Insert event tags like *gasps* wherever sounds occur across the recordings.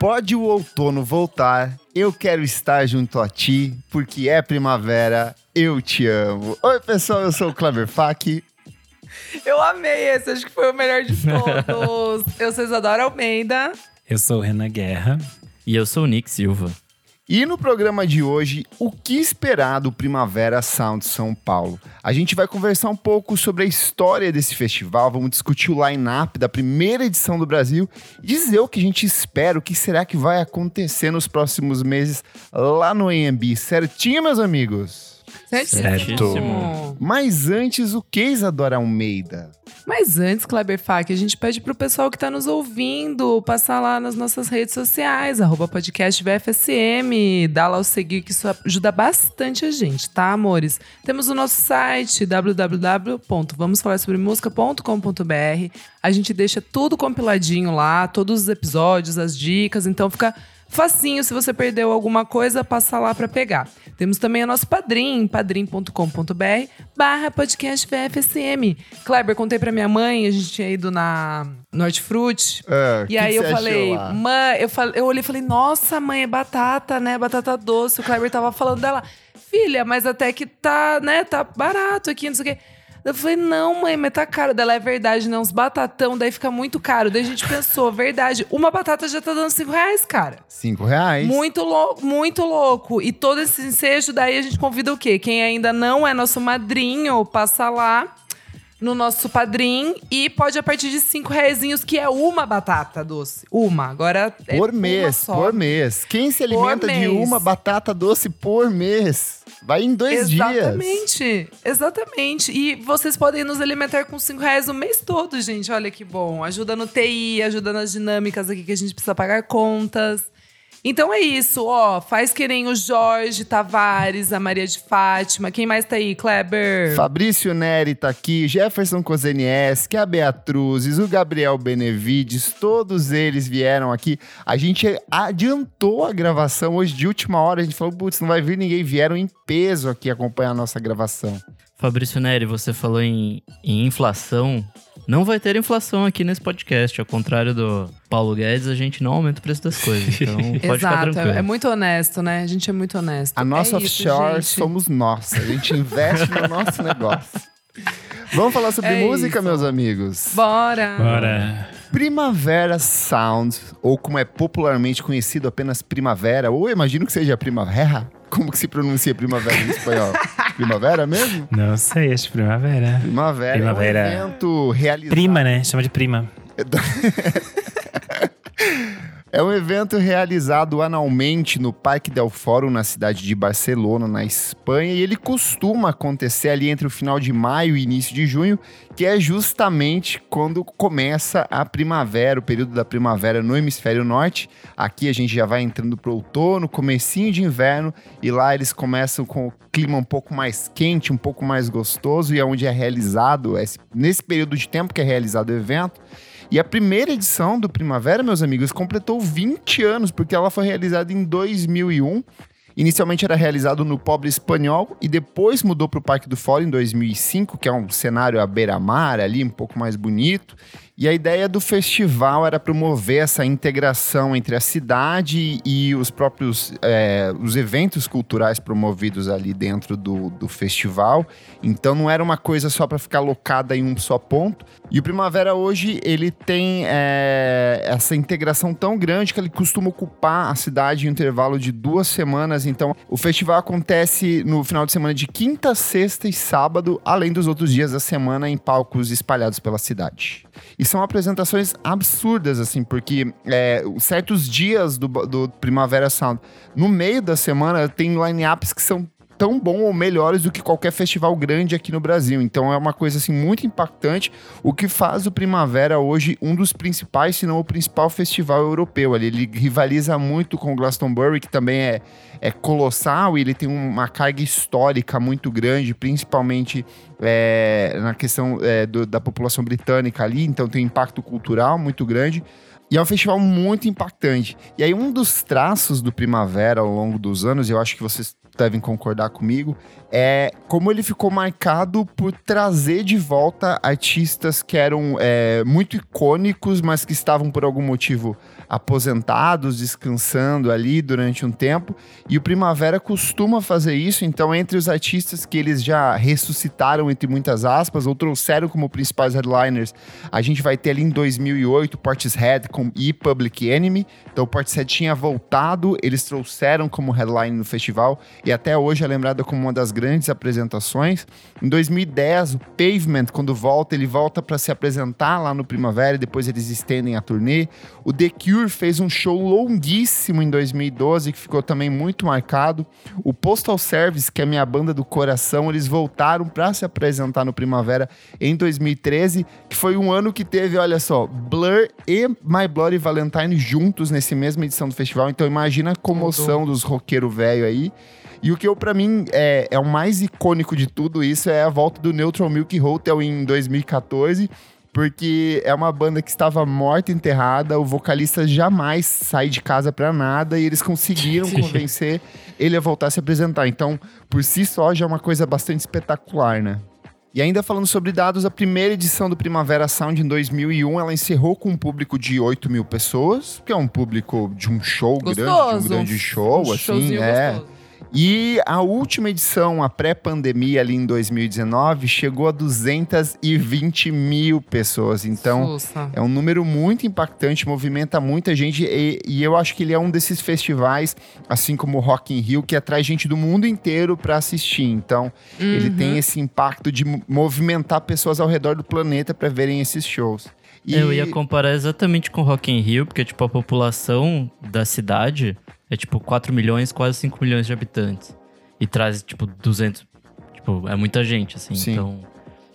Pode o outono voltar, eu quero estar junto a ti, porque é primavera, eu te amo. Oi, pessoal, eu sou o Kleber Fak. Eu amei esse, acho que foi o melhor de todos. *laughs* eu sou Isadora Almeida. Eu sou o Renan Guerra. E eu sou o Nick Silva. E no programa de hoje, o que esperar do Primavera Sound São Paulo? A gente vai conversar um pouco sobre a história desse festival, vamos discutir o line-up da primeira edição do Brasil dizer o que a gente espera, o que será que vai acontecer nos próximos meses lá no AMB. Certinho, meus amigos? Certíssimo. Mas antes, o que, Isadora Almeida? Mas antes, Kleber Fak, a gente pede pro pessoal que tá nos ouvindo passar lá nas nossas redes sociais, arroba podcast VFSM, dá lá o seguir, que isso ajuda bastante a gente, tá, amores? Temos o nosso site, www.vamosfalarsobremusica.com.br. A gente deixa tudo compiladinho lá, todos os episódios, as dicas, então fica facinho, se você perdeu alguma coisa, passa lá para pegar. Temos também o nosso padrim, padrim.com.br barra podcast VFSM. Kleber, contei pra minha mãe, a gente tinha ido na Norte Fruit. É, e aí eu falei, mãe, eu, falei, eu olhei e falei, nossa, mãe, é batata, né? Batata doce. O Kleber tava falando dela, filha, mas até que tá, né, tá barato aqui, não sei o quê. Eu falei, não, mãe, mas tá caro. Dela é verdade, né? Uns batatão, daí fica muito caro. Daí a gente pensou, verdade, uma batata já tá dando cinco reais, cara. Cinco reais. Muito louco, muito louco. E todo esse ensejo, daí a gente convida o quê? Quem ainda não é nosso madrinho, passa lá no nosso padrim e pode a partir de cinco reais, que é uma batata doce. Uma. Agora é Por mês, por mês. Quem se alimenta de uma batata doce por mês? Vai em dois exatamente, dias. Exatamente, exatamente. E vocês podem nos alimentar com cinco reais o mês todo, gente. Olha que bom. Ajuda no TI, ajuda nas dinâmicas aqui que a gente precisa pagar contas. Então é isso, ó. Faz que nem o Jorge Tavares, a Maria de Fátima. Quem mais tá aí, Kleber? Fabrício Neri tá aqui, Jefferson Kozenieski, a Beatruzes, o Gabriel Benevides, todos eles vieram aqui. A gente adiantou a gravação hoje de última hora. A gente falou, putz, não vai vir ninguém. Vieram em peso aqui acompanhar a nossa gravação. Fabrício Neri, você falou em, em inflação. Não vai ter inflação aqui nesse podcast. Ao contrário do Paulo Guedes, a gente não aumenta o preço das coisas. *laughs* Então pode Exato, ficar tranquilo. É muito honesto, né? A gente é muito honesto. A nossa é offshore isso, somos nós. A gente investe no nosso negócio. *laughs* Vamos falar sobre é música, isso. meus amigos? Bora! Bora! Primavera Sound, ou como é popularmente conhecido apenas Primavera, ou imagino que seja Primavera. Como que se pronuncia primavera em espanhol? *laughs* primavera mesmo? Não sei, acho primavera. Primavera. Primavera. É um evento realizado. Prima, né? Chama de prima. *laughs* É um evento realizado anualmente no Parque del Foro, na cidade de Barcelona, na Espanha, e ele costuma acontecer ali entre o final de maio e início de junho, que é justamente quando começa a primavera, o período da primavera no hemisfério norte. Aqui a gente já vai entrando para o outono, comecinho de inverno, e lá eles começam com o clima um pouco mais quente, um pouco mais gostoso, e é onde é realizado, nesse período de tempo que é realizado o evento, e a primeira edição do Primavera, meus amigos, completou 20 anos, porque ela foi realizada em 2001. Inicialmente era realizado no Pobre Espanhol e depois mudou para o Parque do Fórum em 2005, que é um cenário à beira-mar ali, um pouco mais bonito. E a ideia do festival era promover essa integração entre a cidade e os próprios é, os eventos culturais promovidos ali dentro do, do festival. Então não era uma coisa só para ficar locada em um só ponto. E o Primavera hoje ele tem é, essa integração tão grande que ele costuma ocupar a cidade em um intervalo de duas semanas. Então o festival acontece no final de semana de quinta, sexta e sábado, além dos outros dias da semana em palcos espalhados pela cidade. E são apresentações absurdas, assim, porque é, certos dias do, do Primavera Sound, no meio da semana, tem line-ups que são tão bom ou melhores do que qualquer festival grande aqui no Brasil. Então é uma coisa assim muito impactante, o que faz o Primavera hoje um dos principais, se não o principal festival europeu. Ali ele rivaliza muito com o Glastonbury, que também é, é colossal e ele tem uma carga histórica muito grande, principalmente é, na questão é, do, da população britânica ali. Então tem um impacto cultural muito grande. E é um festival muito impactante. E aí, um dos traços do Primavera ao longo dos anos, eu acho que vocês devem concordar comigo, é como ele ficou marcado por trazer de volta artistas que eram é, muito icônicos, mas que estavam por algum motivo aposentados, descansando ali durante um tempo. E o Primavera costuma fazer isso, então, entre os artistas que eles já ressuscitaram, entre muitas aspas, ou trouxeram como principais headliners, a gente vai ter ali em 2008 Portishead com e Public Enemy. Então, o Portishead tinha voltado, eles trouxeram como headline no festival, e até hoje é lembrada como uma das grandes apresentações. Em 2010, o Pavement, quando volta, ele volta para se apresentar lá no Primavera, e depois eles estendem a turnê. O The Cure fez um show longuíssimo em 2012, que ficou também muito marcado. O Postal Service, que é a minha banda do coração, eles voltaram para se apresentar no Primavera em 2013, que foi um ano que teve, olha só, Blur e My Bloody Valentine juntos nesse mesma edição do festival. Então imagina a comoção dos roqueiros velho aí. E o que eu, para mim, é, é o mais icônico de tudo isso é a volta do Neutral Milk Hotel em 2014 porque é uma banda que estava morta, enterrada, o vocalista jamais sai de casa para nada e eles conseguiram *laughs* convencer ele a voltar a se apresentar. Então, por si só, já é uma coisa bastante espetacular, né? E ainda falando sobre dados, a primeira edição do Primavera Sound em 2001, ela encerrou com um público de 8 mil pessoas, que é um público de um show Gostoso. grande, de um grande show, Um assim, é. gostoso. E a última edição, a pré-pandemia ali em 2019, chegou a 220 mil pessoas. Então, Sussa. é um número muito impactante, movimenta muita gente e, e eu acho que ele é um desses festivais, assim como o Rock in Rio, que atrai gente do mundo inteiro para assistir. Então, ele Uhum. tem esse impacto de mo- movimentar pessoas ao redor do planeta para verem esses shows. E- Eu ia comparar exatamente com Rock in Rio, porque, tipo, a população da cidade é, tipo, 4 milhões, quase 5 milhões de habitantes. E traz, tipo, 200... Tipo, é muita gente, assim. Sim. Então,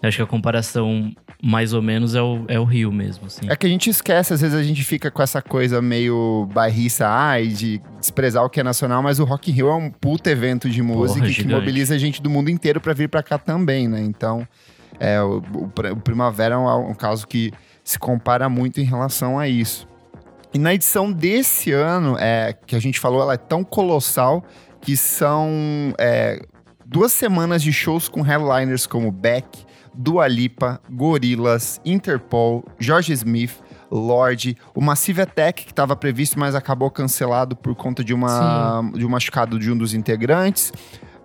eu acho que a comparação, mais ou menos, é o, é o Rio mesmo, assim. É que a gente esquece, às vezes a gente fica com essa coisa meio bairrista, ai, de desprezar o que é nacional, mas o Rock in Rio é um puta evento de música que gigante. mobiliza gente do mundo inteiro pra vir pra cá também, né? Então, é, o, o o Primavera é um, um caso que se compara muito em relação a isso. E na edição desse ano, é, que a gente falou, ela é tão colossal que são é, duas semanas de shows com headliners como Beck, Dua Lipa, Gorillaz, Interpol, George Smith, Lorde, o Massive Attack, que estava previsto, mas acabou cancelado por conta de, uma, de um machucado de um dos integrantes,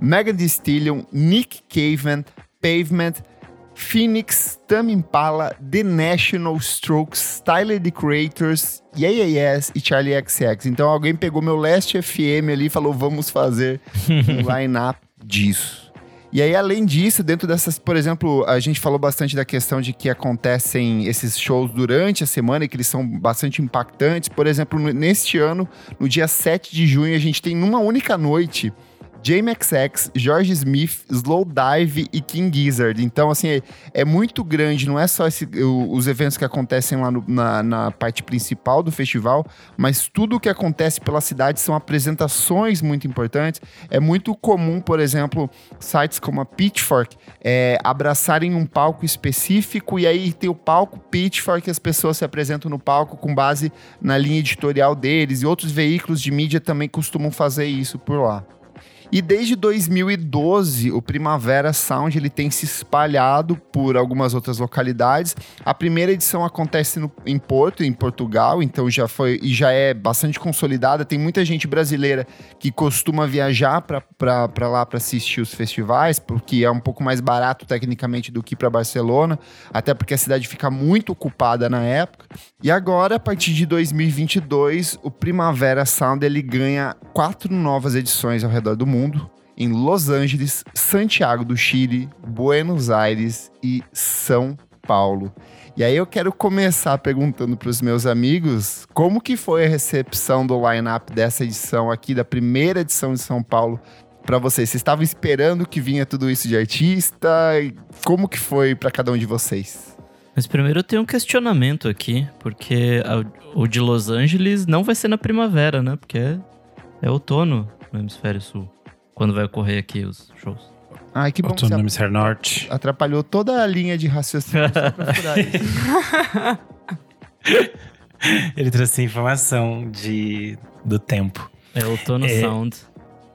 Megan Thee Stallion, Nick Caveman, Pavement, Phoenix, Tame Impala, The National Strokes, Tyler The Creators, Yeah Yeah Yes e Charlie XX. Então alguém pegou meu Last FM ali e falou, vamos fazer um *laughs* line-up disso. E aí, além disso, dentro dessas, por exemplo, a gente falou bastante da questão de que acontecem esses shows durante a semana e que eles são bastante impactantes. Por exemplo, neste ano, no dia 7 de junho, a gente tem numa única noite Jamie XX, George Smith, Slow Dive e King Gizzard. Então, assim, é, é muito grande. Não é só esse- o- os eventos que acontecem lá no- na, na parte principal do festival, mas tudo o que acontece pela cidade são apresentações muito importantes. É muito comum, por exemplo, sites como a Pitchfork é, abraçarem um palco específico e aí tem o palco Pitchfork e as pessoas se apresentam no palco com base na linha editorial deles e outros veículos de mídia também costumam fazer isso por lá. E desde 2012, o Primavera Sound ele tem se espalhado por algumas outras localidades. A primeira edição acontece no- em Porto, em Portugal, então já foi e já é bastante consolidada. Tem muita gente brasileira que costuma viajar para lá para assistir os festivais, porque é um pouco mais barato tecnicamente do que para Barcelona, até porque a cidade fica muito ocupada na época. E agora, a partir de 2022, o Primavera Sound ele ganha quatro novas edições ao redor do mundo, em Los Angeles, Santiago do Chile, Buenos Aires e São Paulo. E aí eu quero começar perguntando para os meus amigos como que foi a recepção do line-up dessa edição aqui, da primeira edição de São Paulo, para vocês. Vocês estavam esperando que vinha tudo isso de artista? Como que foi para cada um de vocês? Mas primeiro eu tenho um questionamento aqui, porque a- o de Los Angeles não vai ser na primavera, né? Porque é, é outono no hemisfério sul, quando vai ocorrer aqui os shows. Ai, que bom que Outono no você norte. atrapalhou toda a linha de raciocínio só pra *laughs* furar isso. *laughs* Ele trouxe informação de, do tempo. É outono É. sound.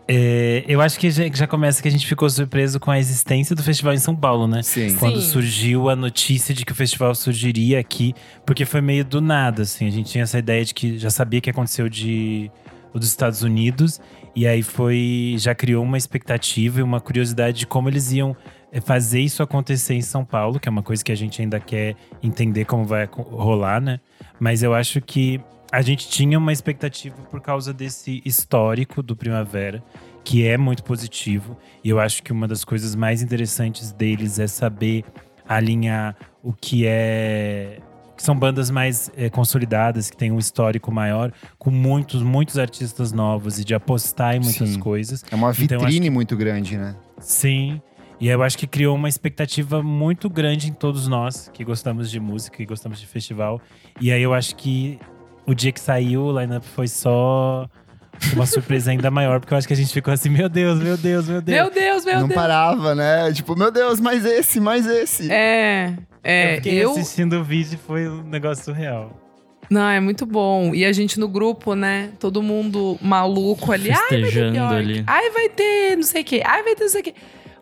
É, eu acho que já, já começa que a gente ficou surpreso com a existência do festival em São Paulo, né? Sim. Quando Sim. surgiu a notícia de que o festival surgiria aqui, porque foi meio do nada, assim. A gente tinha essa ideia de que já sabia que aconteceu de o dos Estados Unidos, e aí foi. já criou uma expectativa e uma curiosidade de como eles iam é, fazer isso acontecer em São Paulo, que é uma coisa que a gente ainda quer entender como vai rolar, né? Mas eu acho que a gente tinha uma expectativa por causa desse histórico do Primavera, que é muito positivo. E eu acho que uma das coisas mais interessantes deles é saber alinhar o que é. Que são bandas mais eh, consolidadas, que têm um histórico maior, com muitos, muitos artistas novos e de apostar em muitas Sim. coisas. É uma Então, vitrine muito grande, né? Sim. E eu acho que criou uma expectativa muito grande em todos nós que gostamos de música e gostamos de festival. E aí eu acho que o dia que saiu o lineup foi só uma surpresa ainda maior, porque eu acho que a gente ficou assim, meu Deus, meu Deus, meu Deus. Meu Deus, meu não Deus. parava, né? Tipo, meu Deus, mais esse, mais esse. É, eu é, fiquei eu, assistindo o vídeo e foi um negócio surreal. Não, é muito bom. E a gente no grupo, né? Todo mundo maluco ali. Festejando ali. Ai, vai ter não sei o quê. Ai, vai ter não sei o quê.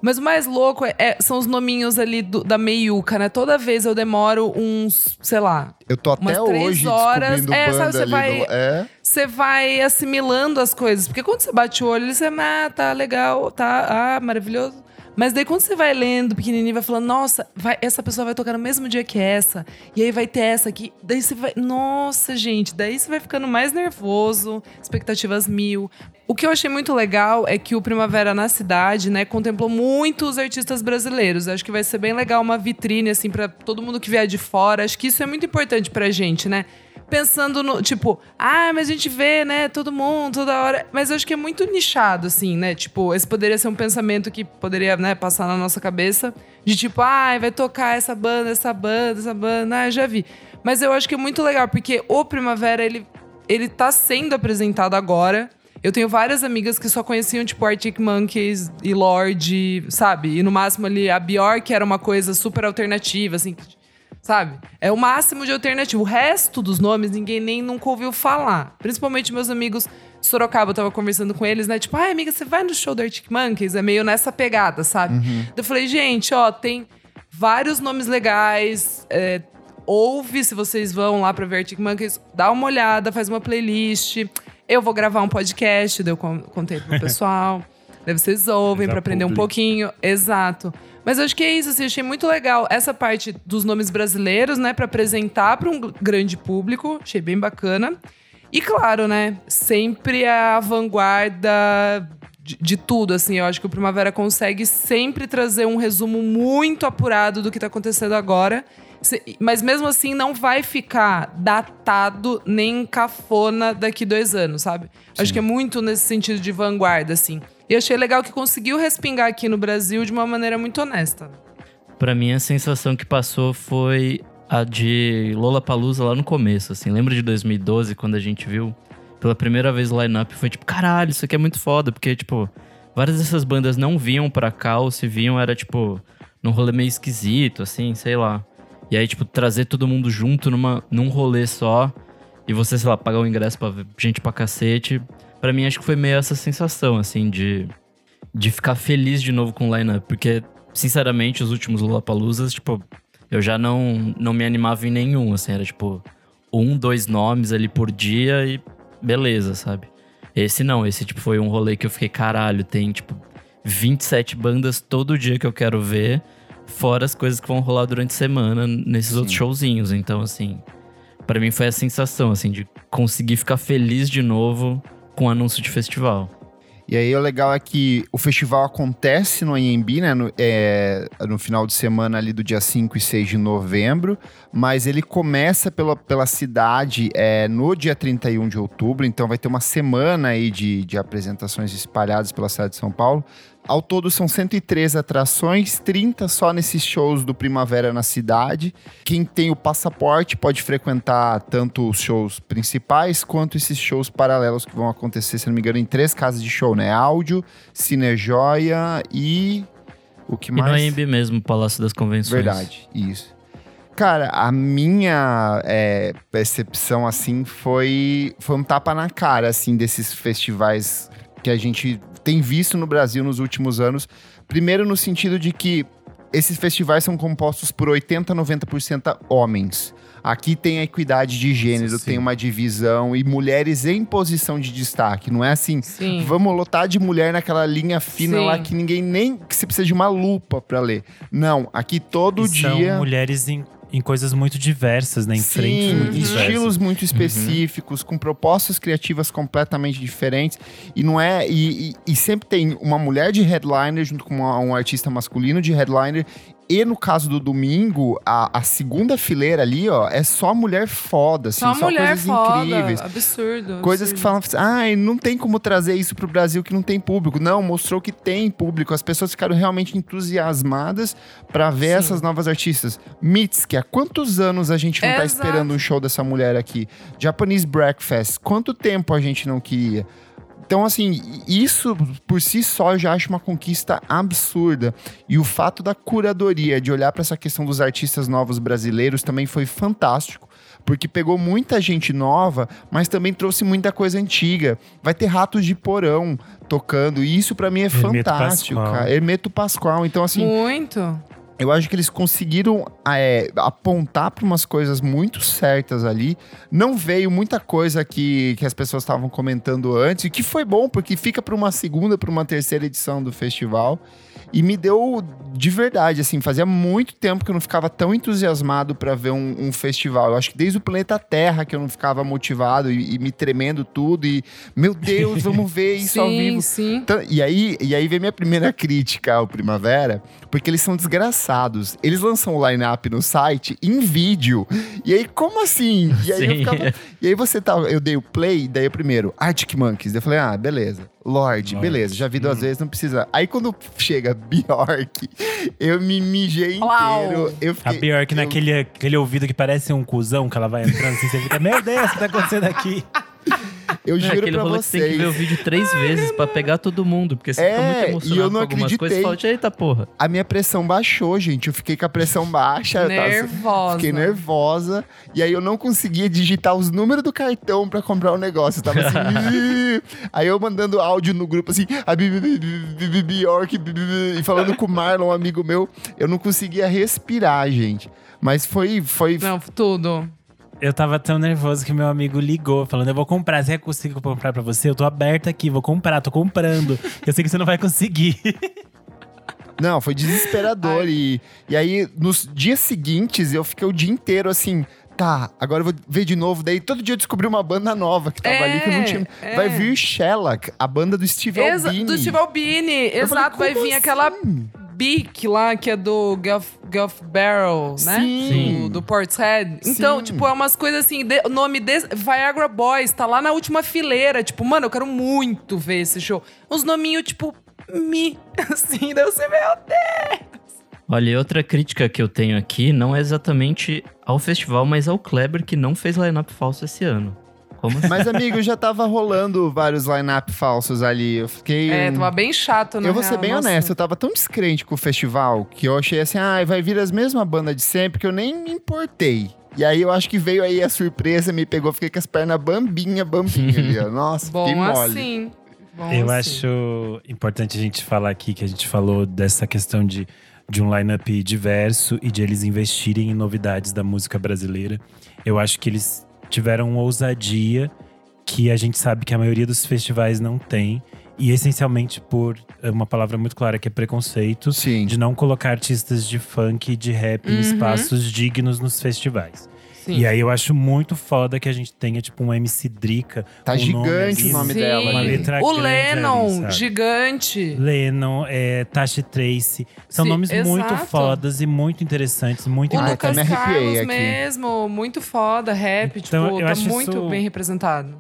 Mas o mais louco é- é- são os nominhos ali do- da meiuca, né? Toda vez eu demoro uns, sei lá. Eu tô Umas até três hoje horas. É, sabe, você vai- do... É, Você vai assimilando as coisas. Porque quando você bate o olho, você, ah, tá legal, tá, ah, maravilhoso. Mas daí quando você vai lendo, pequenininho, vai falando, nossa, vai- essa pessoa vai tocar no mesmo dia que essa. E aí vai ter essa aqui. Daí você vai, nossa, gente. Daí você vai ficando mais nervoso, expectativas mil. O que eu achei muito legal é que o Primavera na Cidade, né, contemplou muitos artistas brasileiros. Acho que vai ser bem legal uma vitrine, assim, pra todo mundo que vier de fora. Acho que isso é muito importante pra gente, né? Pensando no, tipo, ah, mas a gente vê, né, todo mundo, toda hora. Mas eu acho que é muito nichado, assim, né? Tipo, esse poderia ser um pensamento que poderia, né, passar na nossa cabeça. De tipo, ah, vai tocar essa banda, essa banda, essa banda. Ah, já vi. Mas eu acho que é muito legal, porque o Primavera, ele, ele tá sendo apresentado agora. Eu tenho várias amigas que só conheciam, tipo, Arctic Monkeys e Lorde, sabe? E no máximo ali, a Bjork era uma coisa super alternativa, assim, que- sabe? É o máximo de alternativa. O resto dos nomes, ninguém nem nunca ouviu falar. Principalmente meus amigos de Sorocaba, eu tava conversando com eles, né? Tipo, ai, amiga, você vai no show do Arctic Monkeys? É meio nessa pegada, sabe? Eu falei, gente, ó, tem vários nomes legais. é, ouve se vocês vão lá pra ver Arctic Monkeys, dá uma olhada, faz uma playlist. Eu vou gravar um podcast, daí eu con- contei pro *laughs* pessoal. Daí vocês ouvem pra aprender um pouquinho. Exato. Mas eu acho que é isso, assim, achei muito legal essa parte dos nomes brasileiros, né, Pra apresentar para um gr- grande público. Achei bem bacana. E claro, né, sempre a vanguarda de, de tudo, assim. Eu acho que o Primavera consegue sempre trazer um resumo muito apurado do que tá acontecendo agora. Mas mesmo assim, não vai ficar datado nem cafona daqui dois anos, sabe? Acho que é muito nesse sentido de vanguarda, assim. E achei legal que conseguiu respingar aqui no Brasil de uma maneira muito honesta. Pra mim, a sensação que passou foi a de Lollapalooza lá no começo, assim. Lembra de 2012, quando a gente viu pela primeira vez o line-up? Foi tipo, caralho, isso aqui é muito foda. Porque, tipo, várias dessas bandas não vinham pra cá, ou se vinham era, tipo, num rolê meio esquisito, assim, sei lá. E aí, tipo, trazer todo mundo junto numa, num rolê só e você, sei lá, pagar o ingresso pra gente pra cacete. Pra mim, acho que foi meio essa sensação, assim, de, de ficar feliz de novo com o line-up. Porque, sinceramente, os últimos Lollapaloozas, tipo, eu já não, não me animava em nenhum, assim. Era, tipo, um, dois nomes ali por dia e beleza, sabe? Esse não, esse, tipo, foi um rolê que eu fiquei, caralho, tem, tipo, 27 bandas todo dia que eu quero ver, fora as coisas que vão rolar durante a semana nesses Sim. outros showzinhos. Então, assim, pra mim foi a sensação, assim, de conseguir ficar feliz de novo com anúncio de festival. E aí o legal é que o festival acontece no AMB, né? No, é, no final de semana ali do dia 5 e 6 de novembro, mas ele começa pela, pela cidade é, no dia 31 de outubro, então vai ter uma semana aí de, de apresentações espalhadas pela cidade de São Paulo. Ao todo são 103 atrações, 30 só nesses shows do Primavera na cidade. Quem tem o passaporte pode frequentar tanto os shows principais quanto esses shows paralelos que vão acontecer, se não me engano, em três casas de show, né? Áudio, Cinejoia e. O que E no mais? AMB mesmo, Palácio das Convenções. Verdade, isso. Cara, a minha é, percepção, assim, foi, foi um tapa na cara, assim, desses festivais que a gente tem visto no Brasil nos últimos anos. Primeiro, no sentido de que esses festivais são compostos por 80, 90% homens. Aqui tem a equidade de gênero, Sim. tem uma divisão e mulheres em posição de destaque. Não é assim, Sim. vamos lotar de mulher naquela linha fina Sim. lá que ninguém nem que você precisa de uma lupa pra ler. Não, aqui todo E são dia mulheres em, em coisas muito diversas, né? Em Sim, frentes muito diversas. estilos muito específicos, com propostas criativas completamente diferentes. E não é. E, e- e sempre tem uma mulher de headliner junto com uma- um artista masculino de headliner. E no caso do domingo, a, a segunda fileira ali, ó, é só mulher foda, assim, Só só, mulher coisas foda. incríveis. Absurdo. Coisas que absurdo. falam assim, ai, não tem como trazer isso pro Brasil que não tem público. Não, mostrou que tem público. As pessoas ficaram realmente entusiasmadas pra ver Sim. essas novas artistas. Mitski, há quantos anos a gente não tá Exato. esperando um show dessa mulher aqui? Japanese Breakfast, quanto tempo a gente não queria? Então, assim, isso por si só eu já acho uma conquista absurda. E o fato da curadoria, de olhar para essa questão dos artistas novos brasileiros, também foi fantástico. Porque pegou muita gente nova, mas também trouxe muita coisa antiga. Vai ter ratos de porão tocando. E isso pra mim é Hermeto fantástico, Pascoal. cara. Hermeto Pascoal. Então, assim, Muito. Eu acho que eles conseguiram é, apontar para umas coisas muito certas ali. Não veio muita coisa que, que as pessoas estavam comentando antes, que foi bom, porque fica para uma segunda, para uma terceira edição do festival. E me deu de verdade, assim, fazia muito tempo que eu não ficava tão entusiasmado para ver um, um festival. Eu acho que desde o Planeta Terra que eu não ficava motivado e, e me tremendo tudo. E, meu Deus, vamos ver *laughs* isso ao sim, vivo. sim. Então, e, aí, e aí vem minha primeira crítica ao Primavera, porque eles são desgraçados. Eles lançam o line-up no site em vídeo. E aí, como assim? E aí, ficava- e aí você tá. Eu dei o play, daí o primeiro, Arctic Monkeys. Daí Eu falei, ah, beleza. Lorde, Lorde. beleza, já vi duas vezes, não precisa. Aí quando chega Bjork, eu me mijei inteiro. Eu A fiquei, Bjork eu- naquele aquele ouvido que parece um cuzão que ela vai entrando assim, você fica, meu Deus, o que tá acontecendo aqui? *laughs* Eu É juro aquele pra rolê que você tem que ver o vocês. vídeo três vezes pra pegar todo mundo. Porque você É, fica muito e eu emocionado não com algumas acreditei. coisas e fala, eita porra. A minha pressão baixou, gente. Eu fiquei com a pressão baixa. eu tava- Nervosa. Fiquei nervosa. E aí eu não conseguia digitar os números do cartão pra comprar o negócio. Eu tava assim. Aí eu mandando áudio no grupo assim. A Bjork Bibi, Bibi", e falando com o Marlon, um amigo meu. Eu não conseguia respirar, gente. Mas foi. foi Não, tudo. Eu tava tão nervoso que meu amigo ligou, falando: Eu vou comprar, você conseguir comprar pra você? Eu tô aberto aqui, vou comprar, tô comprando. Eu sei que você não vai conseguir. *laughs* Não, foi desesperador. e, e aí, nos dias seguintes, eu fiquei o dia inteiro assim. Tá, agora eu vou ver de novo. Daí todo dia eu descobri uma banda nova que tava É, ali que eu não tinha. é. Vai vir Shellac, a banda do Steve Exa Albini. do Steve Albini. Eu falei, Exato, vai como vir aquela assim? Beak lá, que é do Guff, Guff Barrel, né? Sim. Do, do Portishead. Então, Sim. tipo, é umas coisas assim. o nome desse. Viagra Boys, tá lá na última fileira. Tipo, mano, eu quero muito ver esse show. Uns nominhos, tipo, mi. *laughs* Assim, daí você, meu Deus. Olha, e outra crítica que eu tenho aqui não é exatamente ao festival, mas ao Kleber, que não fez line-up falso esse ano. Como assim? Mas, amigo, já tava rolando vários line-up falsos ali. Eu fiquei. É, tava bem chato, né? Eu vou ser bem honesto, eu tava tão descrente com o festival que eu achei assim, ah, vai vir as mesmas bandas de sempre que eu nem me importei. E aí eu acho que veio aí a surpresa, me pegou, fiquei com as pernas bambinha, bambinha ali, ó. Nossa, Bom mole. assim. Bom Eu assim. acho importante a gente falar aqui que a gente falou dessa questão de, de um lineup diverso e de eles investirem em novidades da música brasileira. Eu acho que eles tiveram uma ousadia que a gente sabe que a maioria dos festivais não tem. E essencialmente por uma palavra muito clara que é preconceito Sim. de não colocar artistas de funk e de rap em Uhum. espaços dignos nos festivais. Sim. E aí eu acho muito foda que a gente tenha, tipo, um MC Drica. Tá um nome gigante ali, o nome Sim. dela. Uma letra O grande Lennon, ali, gigante. Lennon, é, Tashi Trace. São Sim, nomes muito exato. fodas e muito interessantes, muito importantes. Lucas me arrepiei Carlos aqui. mesmo, muito foda, rap, Então, tipo, eu tá acho muito isso- bem representado.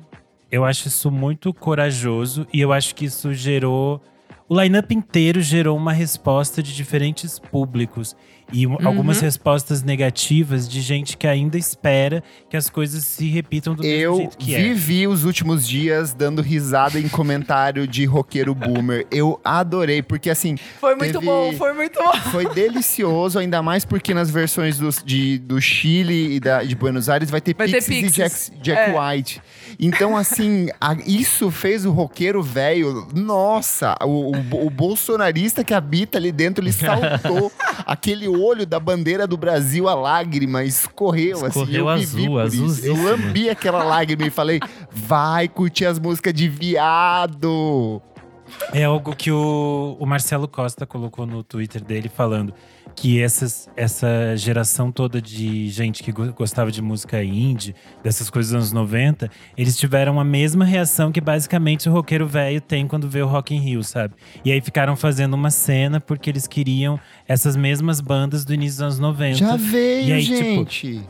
Eu acho isso muito corajoso e eu acho que isso gerou. O line-up inteiro gerou uma resposta de diferentes públicos. E um- algumas respostas negativas de gente que ainda espera que as coisas se repitam do mesmo Eu jeito que é. vivi os últimos dias dando risada em comentário de roqueiro boomer. Eu adorei, porque assim, Foi muito Teve- bom, foi muito bom. foi delicioso, ainda mais porque nas versões dos- de, do Chile e da, de Buenos Aires vai ter Vai ter Pixies e. Jack, Jack É. White. Então, assim, a- isso fez o roqueiro velho. Nossa, o, o- o bolsonarista que habita ali dentro, ele saltou. *laughs* Aquele olho da bandeira do Brasil, a lágrima escorreu. assim, Escorreu eu vivi azul, por isso. Eu lambi aquela lágrima e falei: vai curtir as músicas de viado. É algo que o, o Marcelo Costa colocou no Twitter dele falando que essas, essa geração toda de gente que go- gostava de música indie, dessas coisas dos anos 90, eles tiveram a mesma reação que basicamente o roqueiro velho tem quando vê o Rock in Rio, sabe? E aí ficaram fazendo uma cena porque eles queriam essas mesmas bandas do início dos anos 90. Já veio, E aí, tipo, gente.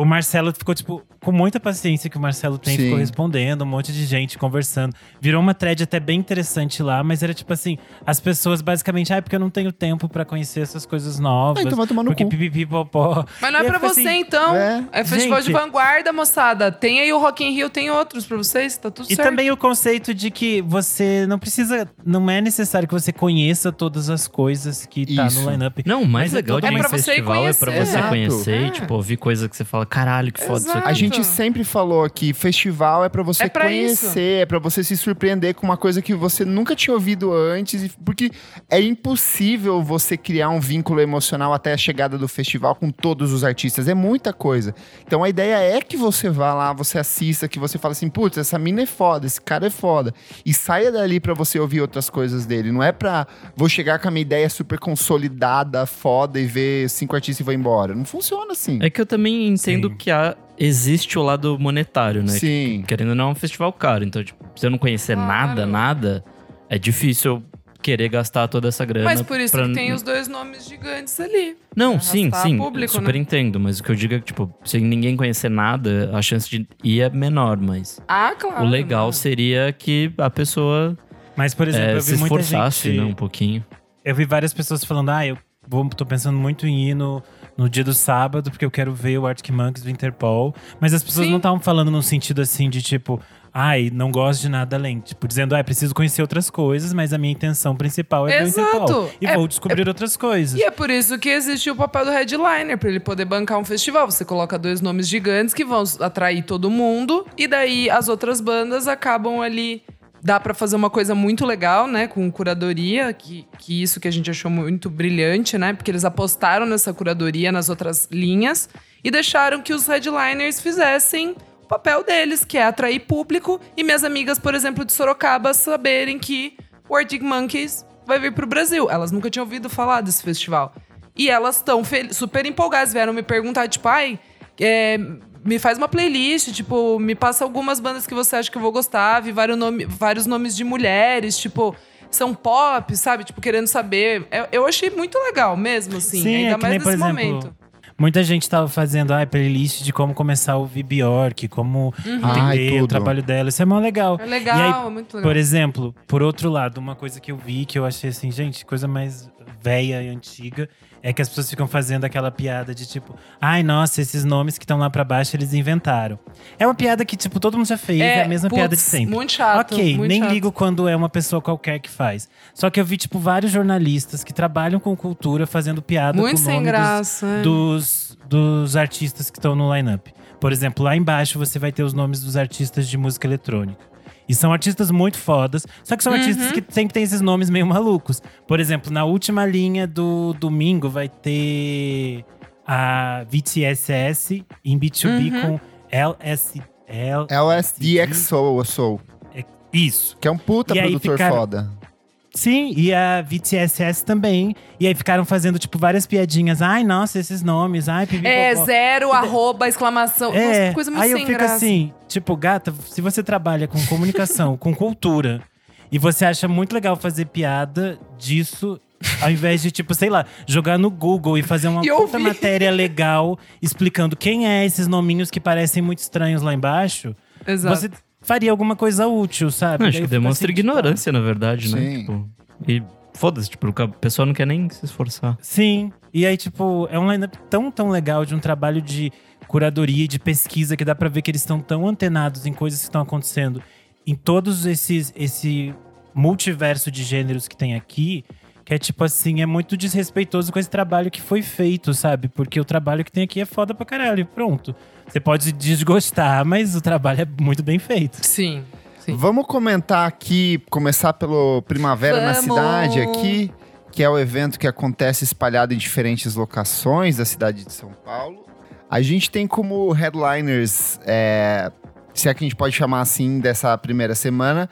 O Marcelo ficou, tipo, com muita paciência que o Marcelo tem, Sim. ficou respondendo, um monte de gente conversando. Virou uma thread até bem interessante lá, mas era tipo assim: as pessoas basicamente, ah, é porque eu não tenho tempo pra conhecer essas coisas novas. Ah, então vai tomar no porque cu. pipipi popó. Mas não é E pra você, assim, então. é. É, festival de Gente. vanguarda, moçada. Tem aí o Rock in Rio, tem outros pra vocês, tá tudo E certo. também o conceito de que você não precisa, não é necessário que você conheça todas as coisas que tá Isso. no line-up. Não, o mais Mas é legal de todo- um É pra você festival é pra conhecer. você conhecer, É. tipo, ouvir coisa que você fala, caralho, que foda isso Exato. aqui. A gente sempre falou aqui, festival é pra você É pra conhecer, é pra você se surpreender com uma coisa que você nunca tinha ouvido antes, e- porque é impossível você criar um vínculo emocional até a chegada do festival com todos os artistas, é muita coisa. Então a ideia é que você vá lá, você assista, que você fala assim, putz, essa mina é foda, esse cara é foda, e saia dali pra você ouvir outras coisas dele, não é pra vou chegar com a minha ideia super consolidada, foda e ver cinco artistas e vou embora. Não funciona assim. É que eu também entendo Sim. que há, existe o lado monetário, né? Sim. Querendo ou não, é um festival caro. Então, tipo, se eu não conhecer Claro. nada, nada, é difícil eu querer gastar toda essa grana. Mas por isso pra- que tem os dois nomes gigantes ali. Não, sim, sim. público, super né? entendo. Mas o que eu digo é que, tipo, se ninguém conhecer nada, a chance de ir é menor. Mas Ah, claro. o legal né? seria que a pessoa Mas, por exemplo, é, eu se vi muita esforçasse, gente. né, um pouquinho. Eu vi várias pessoas falando, ah, eu vou, tô pensando muito em ir no, no dia do sábado, porque eu quero ver o Arctic Monkeys do Interpol. Mas as pessoas Sim. não estavam falando num sentido assim de tipo, ai, não gosto de nada além. Tipo, dizendo, ah, preciso conhecer outras coisas, mas a minha intenção principal é ver o Exato. Interpol. E É- vou descobrir outras coisas. E é por isso que existe o papel do headliner, pra ele poder bancar um festival. Você coloca dois nomes gigantes que vão atrair todo mundo, e daí as outras bandas acabam ali. Dá pra fazer uma coisa muito legal, né? Com curadoria, que, que isso que a gente achou muito brilhante, né? Porque eles apostaram nessa curadoria nas outras linhas e deixaram que os headliners fizessem o papel deles, que é atrair público. E minhas amigas, por exemplo, de Sorocaba, saberem que o Arctic Monkeys vai vir pro Brasil. Elas nunca tinham ouvido falar desse festival. E elas estão super empolgadas, vieram me perguntar, tipo, ai, é, me faz uma playlist, tipo, me passa algumas bandas que você acha que eu vou gostar, vi vários, nome, vários nomes de mulheres, tipo, são pop, sabe? Tipo, querendo saber. Eu, eu achei muito legal mesmo, assim, Sim, ainda é que mais nem, por nesse exemplo, momento. Muita gente tava fazendo ah, playlist de como começar a ouvir Bjork, como Ai, entender tudo. o trabalho dela. Isso é mó legal. É legal, E aí, é muito legal. Por exemplo, por outro lado, uma coisa que eu vi que eu achei assim, gente, coisa mais velha e antiga, é que as pessoas ficam fazendo aquela piada de tipo, ai, nossa, esses nomes que estão lá pra baixo eles inventaram. É uma piada que, tipo, todo mundo já fez, é, a mesma putz, piada de sempre. Muito chato. ok, muito nem chato. ligo quando é uma pessoa qualquer que faz. Só que eu vi, tipo, vários jornalistas que trabalham com cultura fazendo piada Muito com o nome dos- graça. é. dos, dos artistas que estão no line-up. Por exemplo, lá embaixo você vai ter os nomes dos artistas de música eletrônica. E são artistas muito fodas, só que são artistas Uhum. que sempre tem esses nomes meio malucos. Por exemplo, na última linha do domingo vai ter a VTSS em B2B Uhum. com LS, L, LSD Soul, Soul, Isso. que é um puta E produtor ficaram- foda. Sim, e a VTSS também. E aí ficaram fazendo, tipo, várias piadinhas. Ai, nossa, esses nomes. Ai, pipi, É, zero, arroba, exclamação. É, Nossa, coisa muito aí eu fico graça. assim, tipo, gata, se você trabalha com comunicação, com cultura, e você acha muito legal fazer piada disso, ao invés de, tipo, sei lá, jogar no Google e fazer uma puta matéria legal explicando quem é esses nominhos que parecem muito estranhos lá embaixo, Exato. você faria alguma coisa útil, sabe? É, Não, acho que demonstra assim, tipo, ignorância, na verdade, né? Sim. Tipo, e foda-se, tipo, a pessoa não quer nem se esforçar. Sim. E aí, tipo, é um line-up tão, tão legal de um trabalho de curadoria e de pesquisa que dá pra ver que eles estão tão antenados em coisas que estão acontecendo em todos esses esse multiverso de gêneros que tem aqui, que é tipo assim, é muito desrespeitoso com esse trabalho que foi feito, sabe? Porque o trabalho que tem aqui é foda pra caralho, pronto. Você pode desgostar, mas o trabalho é muito bem feito. Sim. Sim. Vamos comentar aqui, começar pelo Primavera na Vamos! Cidade aqui, que é o evento que acontece espalhado em diferentes locações da cidade de São Paulo. A gente tem como headliners, é, se é que a gente pode chamar assim, dessa primeira semana,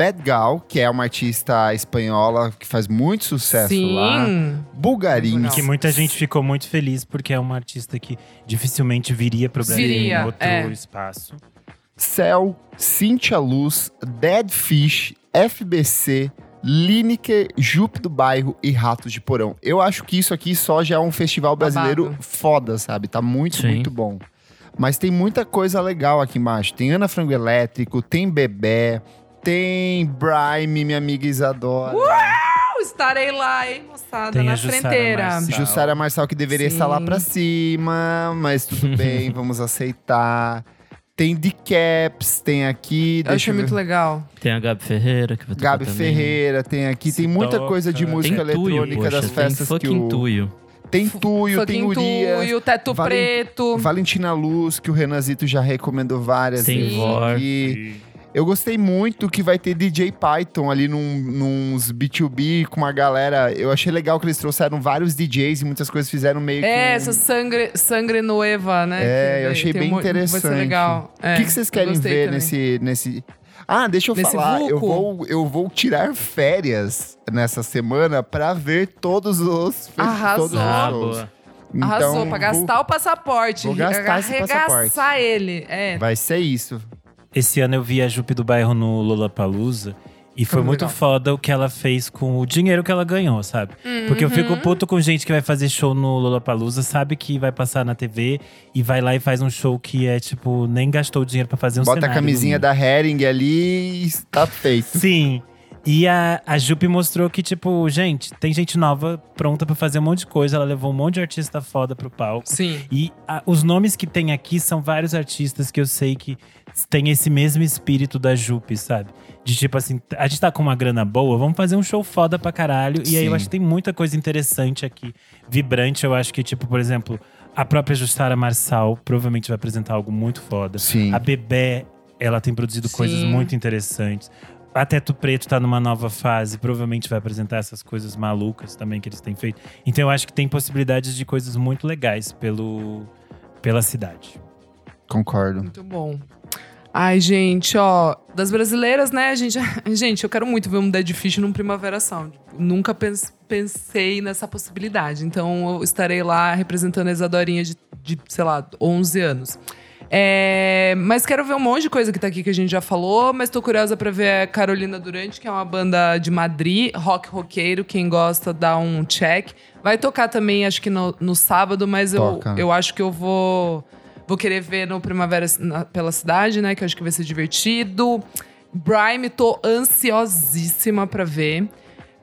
Bad Gal, que é uma artista espanhola que faz muito sucesso lá. Sim. Bulgarim, Não. Que muita gente ficou muito feliz porque é uma artista que dificilmente viria pro Brasil Viria, em outro é. espaço. Cell, Cintia Luz, Dead Fish, FBC, Lineker, Jupe do Bairro e Ratos de Porão. Eu acho que isso aqui só já é um festival brasileiro Babado. foda, sabe? Tá muito, Sim. muito bom. Mas tem muita coisa legal aqui embaixo. Tem Ana Frango Elétrico, tem Bebé, tem Brime, minha amiga Isadora. Eu estarei lá, hein, moçada, Tem na a Jussara frenteira. Marçal. Jussara Marçal, que deveria Sim. estar lá pra cima, mas tudo *laughs* bem, vamos aceitar. Tem Decaps, tem aqui. Eu achei eu muito legal. Tem a Gabi Ferreira, que vai tocar Gabi também. Ferreira, tem aqui, tem Se muita toca. coisa de Tem música Tem Tuyo, eletrônica poxa, das festas tem que o... Tuyo. Tem Tuyo, tem Urias, Tuyo, Teto Valen- Preto. Valentina Luz, que o Renanzito já recomendou várias Tem vezes Vor. Eu gostei muito que vai ter DJ Python ali num, nos B2B com uma galera. Eu achei legal que eles trouxeram vários DJs e muitas coisas fizeram meio É, que. um- essa sangre, sangre nueva, né? É, Que eu achei bem um mo- Vai interessante. ser legal. O É, que, que vocês eu querem ver também. nesse, nesse. Ah, deixa eu Nesse falar. Eu vou, eu vou tirar férias nessa semana pra ver todos os, Arrasou. todos os Ah, shows. Então, Arrasou, pra vou- gastar o passaporte. vou gastar esse arregaçar ele. É. Vai ser isso. Esse ano eu vi a Jupe do Bairro no Lollapalooza. E foi Foi muito legal. foda o que ela fez com o dinheiro que ela ganhou, sabe? Porque eu Uhum. fico puto com gente que vai fazer show no Lollapalooza, sabe que vai passar na TV e vai lá e faz um show que é tipo, nem gastou dinheiro pra fazer um Bota a camisinha da Hering ali e está feito. Sim. E a, a Jupe mostrou que, tipo, gente, tem gente nova pronta pra fazer um monte de coisa. Ela levou um monte de artista foda pro palco. Sim. E a- os nomes que tem aqui são vários artistas que eu sei que tem esse mesmo espírito da Jupe, sabe? De tipo assim, a gente tá com uma grana boa, vamos fazer um show foda pra caralho. E aí eu Sim. acho que tem muita coisa interessante aqui, vibrante. Eu acho que, tipo, por exemplo, a própria Jussara Marçal provavelmente vai apresentar algo muito foda. Sim. A Bebé, ela tem produzido Sim. coisas muito interessantes. A Teto Preto tá numa nova fase, provavelmente vai apresentar essas coisas malucas também que eles têm feito. Então eu acho que tem possibilidades de coisas muito legais pelo, pela cidade. Concordo. Muito bom. Ai, gente, ó, das brasileiras, né, gente, *laughs* gente, eu quero muito ver um Dead Fish num Primavera Sound. Nunca pens- pensei nessa possibilidade. Então, eu estarei lá representando a Isadorinha de, de sei lá, 11 anos. É, mas quero ver um monte de coisa que tá aqui que a gente já falou, mas tô curiosa pra ver a Carolina Durante, que é uma banda de Madrid, rock roqueiro, quem gosta dá um check. Vai tocar também, acho que no, no sábado, mas eu, eu acho que eu vou vou querer ver no Primavera na- pela cidade, né, que eu acho que vai ser divertido. Brime, tô ansiosíssima pra ver.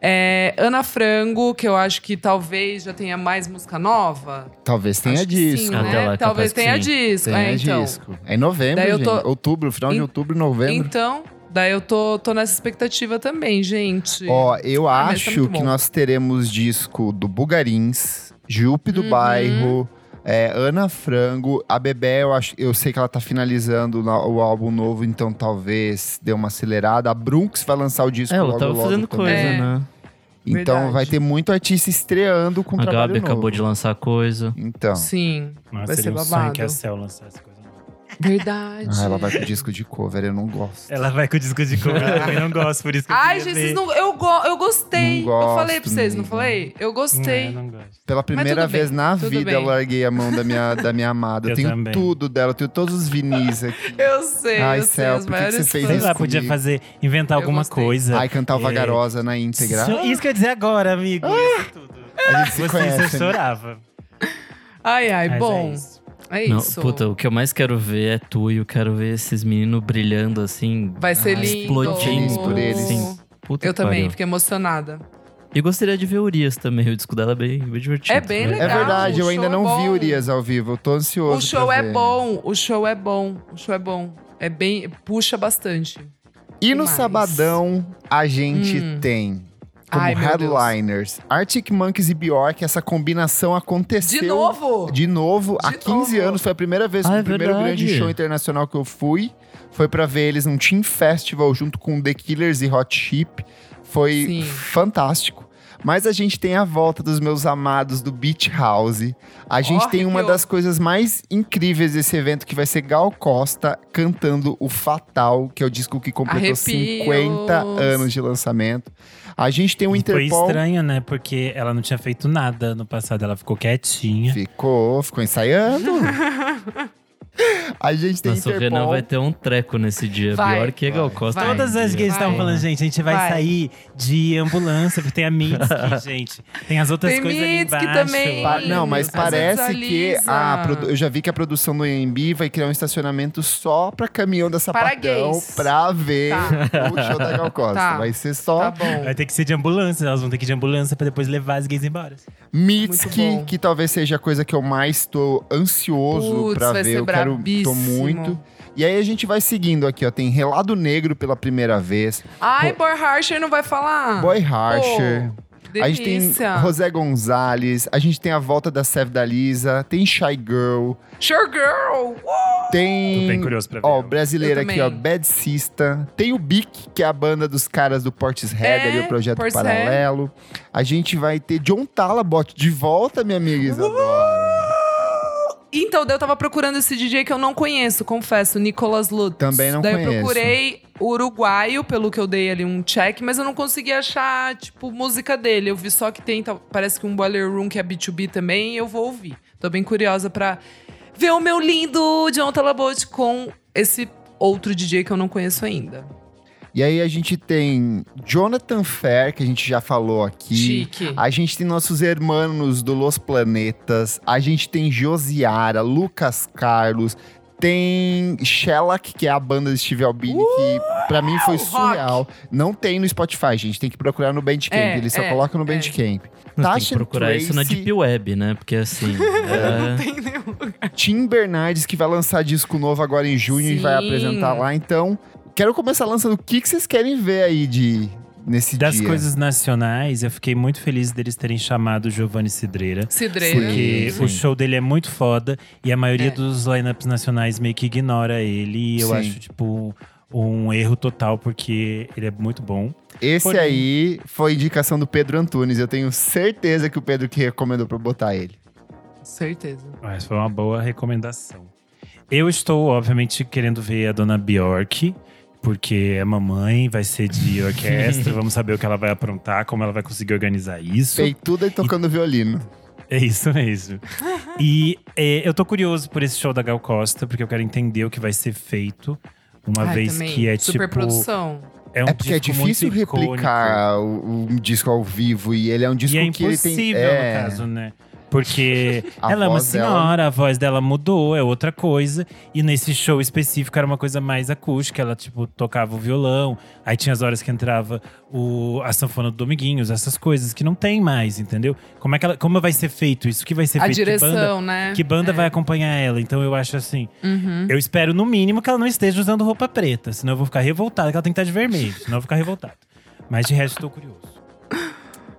É, Ana Frango, que eu acho que talvez já tenha mais música nova. Talvez tenha Acho disco. Sim, né? lá, Talvez tenha sim. disco. Tenha é, então. disco. É em novembro, Daí eu gente. tô- Outubro, final de outubro, novembro. Então, daí eu tô, tô nessa expectativa também, gente. Ó, eu Ah, tá acho muito que nós teremos disco do Bugarins, Jupe do Uhum. Bairro, é, Ana Frango, a Bebé, eu, acho, eu sei que ela tá finalizando na- o álbum novo, então talvez dê uma acelerada. A Brunx vai lançar o disco É, logo, ela tava logo fazendo também. coisa, É. né? Então Verdade. vai ter muito artista estreando com A trabalho Gabi novo. acabou de lançar coisa. Então, Sim, Nossa, vai seria ser um sonho que a babado. Cel lançasse. Verdade. ah, ela vai com disco de cover, eu não gosto. Ela vai com o disco de cover, eu também não gosto, por isso que eu Ai, queria gente, ver. vocês não, eu, go, eu gostei. Não eu falei pra gosto, vocês, não falei? Eu Não, gostei. eu não gosto. Pela primeira tudo bem, vez na vida bem. eu larguei a mão da minha, da minha amada. Eu, Eu tenho também. tudo dela, eu tenho todos os vinis aqui. Eu sei, Ai, eu sei. Cel, os por que você fez. Sei isso podia comigo. fazer, inventar Eu alguma gostei. coisa. Ai, cantar o É. Vagarosa na íntegra. Isso, que eu ia dizer agora, amigo. Isso tudo. A gente se Você, conhece. você né? chorava. Ai, ai, Mas bom. É isso. É Não, isso. puta, o que eu mais quero ver é tu e eu quero ver esses meninos brilhando assim. Vai ser Ah, lindo. explodindo por eles. Sim. Puta Eu também, pariu. fiquei emocionada. E eu gostaria de ver Urias também, o disco dela é bem, bem divertido. É bem É legal. verdade, o eu ainda é não vi bom. Urias ao vivo. Eu tô ansioso. O show pra é bom, o show é bom, o show é bom. É bem. puxa bastante. E no mais? sabadão, a gente Hum. tem como Ai, headliners Arctic Monkeys e Bjork. Essa combinação aconteceu. De novo? De novo, há De 15 novo. anos. Foi a primeira vez, Ah, o é primeiro verdade. grande show internacional que eu fui. Foi pra ver eles num Team Festival junto com The Killers e Hot Chip. Foi Sim. fantástico. Mas a gente tem a volta dos meus amados do Beach House. A gente tem uma das coisas mais incríveis desse evento, que vai ser Gal Costa cantando o Fatal, que é o disco que completou Arrepios. 50 anos de lançamento. A gente tem o Foi Interpol. estranho, né? Porque ela não tinha feito nada no passado, ela ficou quietinha. Ficou, ficou ensaiando. *laughs* a gente tem Nossa, o Renan Interpol. vai ter um treco nesse dia. Vai. Pior que Gal Costa. Vai. Todas as gays estavam falando, gente, a gente vai, Vai. sair de ambulância, porque tem a Mitski, *laughs* gente. Tem as outras Tem coisas ali Mitski embaixo. também. Pa- não, mas parece que a eu já vi que a produção do AMB vai criar um estacionamento só pra caminhão da Para Sapatão gays. pra ver Tá. o show da Gal Costa. Tá. Vai ser só Tá bom. Vai ter que ser de ambulância, elas vão ter que ir de ambulância pra depois levar as gays embora. Mitski, que talvez seja a coisa que eu mais tô ansioso Putz, pra ver. Eu quero, tô brabíssimo. muito. E aí a gente vai seguindo aqui, ó. Tem Relado Negro pela primeira vez. Ai, Boy Harsher não vai falar. Boy Harsher. Pô, A gente tem. José Gonzalez, a gente tem a volta da Sev da Lisa, tem Shy Girl, Sure Girl. Uh! tem. Tô bem curioso pra ver. Ó, brasileira aqui, ó. Bad Sista. Tem o Bic, que é a banda dos caras do Portishead, É, ali, o projeto Portishead. paralelo. A gente vai ter John Talabot de volta, minha amiga Isadora. Então, daí eu tava procurando esse DJ que eu não conheço, confesso, Nicolas Lutz. Também não daí conheço. eu procurei uruguaio, pelo que eu dei ali um check, mas eu não consegui achar, tipo, música dele. Eu vi só que tem, parece que um Boiler Room que é B2B também, e eu vou ouvir. Tô bem curiosa pra ver o meu lindo John Talabot com esse outro DJ que eu não conheço ainda. E aí a gente tem Jonathan Fair, que a gente já falou aqui. Chique. A gente tem nossos hermanos do Los Planetas. A gente tem Josiara, Lucas Carlos. Tem Shellac, que é a banda de Steve Albini, que pra mim foi rock. surreal. Não tem no Spotify, gente. Tem que procurar no Bandcamp. É, Ele só é, coloca no é. Bandcamp. Tem que procurar isso na Tracy, Deep Web, né? Porque assim. *laughs* é- Tim Bernardes, que vai lançar disco novo agora em junho e vai Sim. apresentar lá. Então, quero começar lançando o que, que vocês querem ver aí de nesse Das dia. coisas nacionais, eu fiquei muito feliz deles terem chamado Giovanni Cidreira. Cidreira. Porque Sim. o show dele é muito foda e a maioria É. dos lineups nacionais meio que ignora ele. E eu Sim. acho, tipo, um erro total, porque ele é muito bom. Esse Porém- aí foi indicação do Pedro Antunes. Eu tenho certeza que o Pedro que recomendou pra botar ele. Certeza. Mas foi uma boa recomendação. Eu estou, obviamente, querendo ver a dona Bjork, porque é mamãe, vai ser de orquestra, *laughs* vamos saber o que ela vai aprontar, como ela vai conseguir organizar isso. Peituda e tocando violino. É isso mesmo. *laughs* e é, eu tô curioso por esse show da Gal Costa, porque eu quero entender o que vai ser feito. Uma Ai, vez também. que é Super tipo. produção. É, um É porque é difícil replicar o disco ao vivo e ele é um disco E é que ele impossível, tem. É, no caso, né? Porque *laughs* A ela é uma voz dela- senhora, a voz dela mudou, é outra coisa. E nesse show específico era uma coisa mais acústica. Ela, tipo, tocava o violão. Aí tinha as horas que entrava o, a sanfona do Dominguinhos, essas coisas que não tem mais, entendeu? Como, é que ela, como vai ser feito isso? O que vai ser A feito? Que banda, direção, né? que banda É. vai acompanhar ela? Então eu acho assim. Uhum. Eu espero, no mínimo, que ela não esteja usando roupa preta. Senão eu vou ficar revoltada, que ela tem que estar de vermelho. Senão eu vou ficar revoltado. Mas de resto, tô curioso.